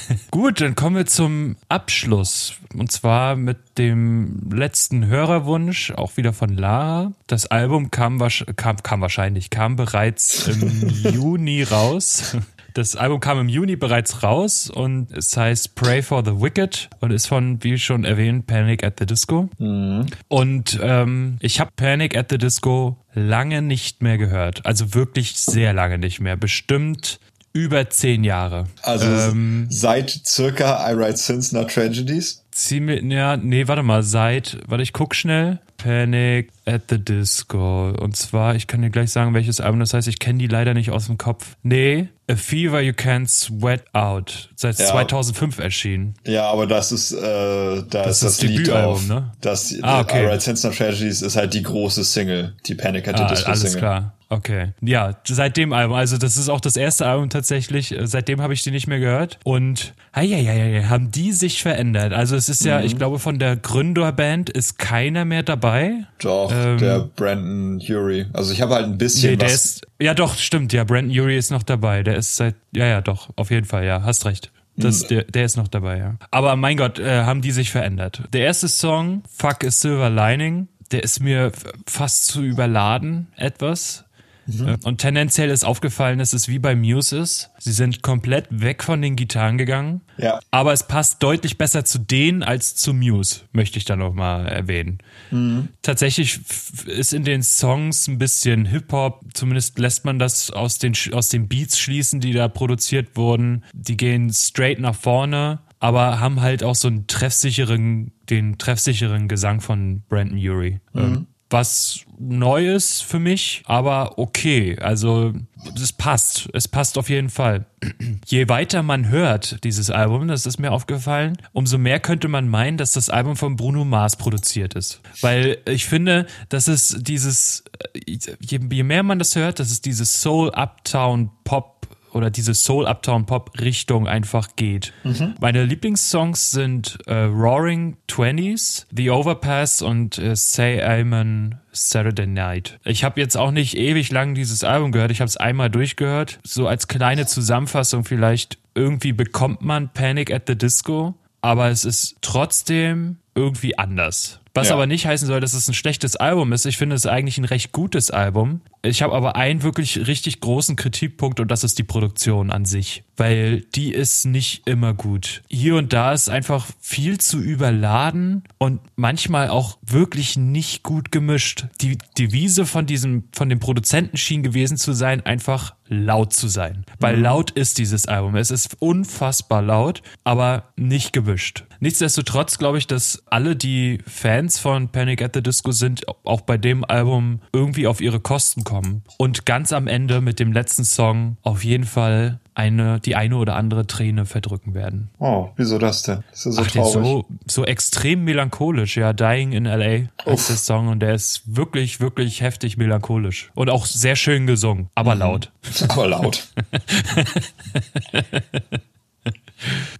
Gut, dann kommen wir zum Abschluss. Und zwar mit dem letzten Hörerwunsch, auch wieder von Lara. Das Album kam, kam, kam wahrscheinlich, kam bereits im Juni raus. Das Album kam im Juni bereits raus und es heißt Pray for the Wicked und ist von, wie schon erwähnt, Panic at the Disco. Mhm. Und ähm, ich habe Panic at the Disco lange nicht mehr gehört. Also wirklich sehr lange nicht mehr. Bestimmt über zehn Jahre. Also ähm, seit circa I Write Sins Not Tragedies? Ziemlich, ja, nee, warte mal, seit, warte, ich guck schnell. Panic at the Disco. Und zwar, ich kann dir gleich sagen, welches Album das heißt. Ich kenne die leider nicht aus dem Kopf. Nee, A Fever You Can't Sweat Out. Seit ja. 2005 erschienen. Ja, aber das ist, äh, da das ist das, das Lied Debütalbum, ne? Das, ah, okay. Alright, Sense of Tragedies ist halt die große Single, die Panic at the ah, Disco alles Single. klar. Okay. Ja, seit dem Album. Also, das ist auch das erste Album tatsächlich. Seitdem habe ich die nicht mehr gehört. Und, ja, ja, ja, ja, haben die sich verändert. Also, das ist ja, mhm. ich glaube, von der Gründerband ist keiner mehr dabei. Doch, ähm, der Brandon Urie. Also ich habe halt ein bisschen nee, was. Ist, ja, doch, stimmt, ja, Brandon Urie ist noch dabei. Der ist seit, ja, ja, doch, auf jeden Fall, ja, hast recht. Das, mhm. der, der ist noch dabei, ja. Aber mein Gott, äh, haben die sich verändert. Der erste Song, Fuck a Silver Lining, der ist mir fast zu überladen, etwas. Mhm. Äh, und tendenziell ist aufgefallen, dass es wie bei Muse ist. Sie sind komplett weg von den Gitarren gegangen. Ja. Aber es passt deutlich besser zu denen als zu Muse, möchte ich da nochmal erwähnen. Mhm. Tatsächlich ist in den Songs ein bisschen Hip-Hop, zumindest lässt man das aus den, aus den Beats schließen, die da produziert wurden. Die gehen straight nach vorne aber haben halt auch so einen treffsicheren, den treffsicheren Gesang von Brandon Urie. Mhm. Was neu ist für mich, aber okay. Also es passt. Es passt auf jeden Fall. Je weiter man hört dieses Album, das ist mir aufgefallen, umso mehr könnte man meinen, dass das Album von Bruno Mars produziert ist. Weil ich finde, dass es dieses, je, je mehr man das hört, dass es dieses Soul Uptown Pop oder diese Soul Uptown Pop Richtung einfach geht. Mhm. Meine Lieblingssongs sind äh, Roaring Twenties, The Overpass und äh, Say Amen Saturday Night. Ich habe jetzt auch nicht ewig lang dieses Album gehört. Ich habe es einmal durchgehört. So als kleine Zusammenfassung vielleicht. Irgendwie bekommt man Panic at the Disco, aber es ist trotzdem irgendwie anders. Was ja. aber nicht heißen soll, dass es ein schlechtes Album ist. Ich finde es eigentlich ein recht gutes Album. Ich habe aber einen wirklich richtig großen Kritikpunkt und das ist die Produktion an sich, weil die ist nicht immer gut. Hier und da ist einfach viel zu überladen und manchmal auch wirklich nicht gut gemischt. Die Devise von diesem von dem Produzenten schien gewesen zu sein, einfach laut zu sein, weil mhm. laut ist dieses Album. Es ist unfassbar laut, aber nicht gemischt. Nichtsdestotrotz glaube ich, dass alle die Fans von Panic at the Disco sind auch bei dem Album irgendwie auf ihre Kosten kommen. Und ganz am Ende mit dem letzten Song auf jeden Fall eine, die eine oder andere Träne verdrücken werden. Oh, wieso das denn? Das ist so Ach, traurig. So, so extrem melancholisch, ja. Dying in L.A. ist der Song und der ist wirklich, wirklich heftig melancholisch. Und auch sehr schön gesungen, aber mhm. laut. Aber laut.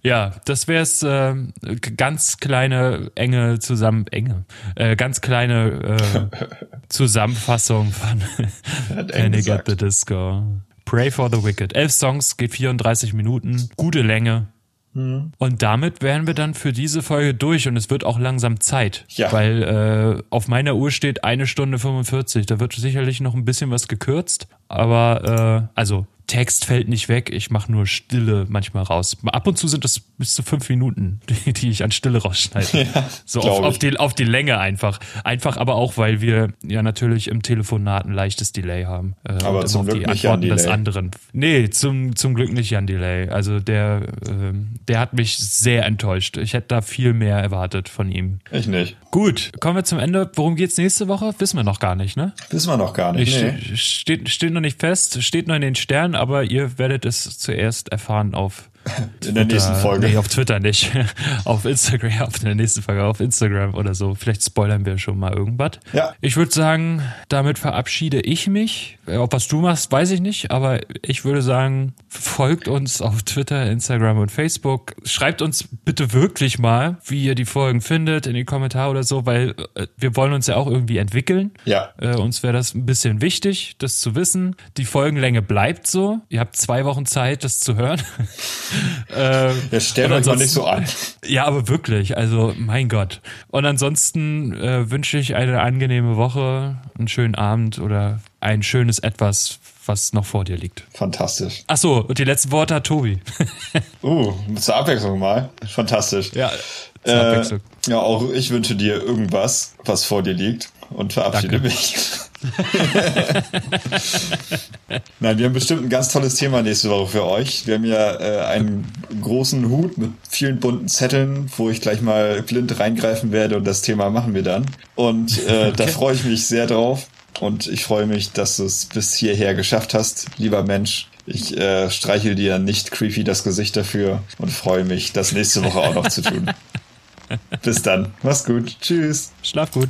Ja, das wäre es. Äh, ganz kleine, enge zusammen, enge, äh, ganz kleine äh, Zusammenfassung von Panic at the Disco. Pray for the Wicked. Elf Songs, geht 34 Minuten, gute Länge. Mhm. Und damit wären wir dann für diese Folge durch und es wird auch langsam Zeit. Ja. Weil äh, auf meiner Uhr steht eine Stunde 45. Da wird sicherlich noch ein bisschen was gekürzt. Aber äh, also Text fällt nicht weg, ich mache nur Stille manchmal raus. Ab und zu sind das bis zu fünf Minuten, die, die ich an Stille rausschneide. Ja, so auf, auf, die, auf die Länge einfach. Einfach aber auch, weil wir ja natürlich im Telefonat ein leichtes Delay haben. Äh, aber zum Glück die nicht Antworten des anderen. Nee, zum, zum Glück nicht an Delay. Also der, äh, der hat mich sehr enttäuscht. Ich hätte da viel mehr erwartet von ihm. Ich nicht. Gut, kommen wir zum Ende. Worum geht's nächste Woche? Wissen wir noch gar nicht, ne? Wissen wir noch gar nicht. Nee. Steht, steht noch nicht fest, steht noch in den Sternen, aber ihr werdet es zuerst erfahren auf in der nächsten Folge. Nee, auf Twitter nicht. auf Instagram, auf der nächsten Folge, auf Instagram oder so. Vielleicht spoilern wir schon mal irgendwas. Ja. Ich würde sagen, damit verabschiede ich mich. Ob was du machst, weiß ich nicht, aber ich würde sagen, folgt uns auf Twitter, Instagram und Facebook. Schreibt uns bitte wirklich mal, wie ihr die Folgen findet, in die Kommentare oder so, weil äh, wir wollen uns ja auch irgendwie entwickeln. Ja. Äh, uns wäre das ein bisschen wichtig, das zu wissen. Die Folgenlänge bleibt so. Ihr habt zwei Wochen Zeit, das zu hören. äh, ja, stellt euch mal nicht so an. Ja, aber wirklich, also mein Gott. Und ansonsten äh, wünsche ich eine angenehme Woche, einen schönen Abend oder ein schönes Etwas, was noch vor dir liegt. Fantastisch. Ach so, und die letzten Worte hat Tobi. uh, zur Abwechslung mal. Fantastisch. Ja, zur Abwechslung. Äh, ja, auch ich wünsche dir irgendwas, was vor dir liegt und verabschiede Danke. mich. Nein, wir haben bestimmt ein ganz tolles Thema nächste Woche für euch. Wir haben ja äh, einen großen Hut mit vielen bunten Zetteln, wo ich gleich mal blind reingreifen werde und das Thema machen wir dann. Und äh, okay. da freue ich mich sehr drauf. Und ich freue mich, dass du es bis hierher geschafft hast, lieber Mensch. Ich äh, streichel dir nicht creepy das Gesicht dafür und freue mich, das nächste Woche auch noch zu tun. Bis dann. Mach's gut. Tschüss. Schlaf gut.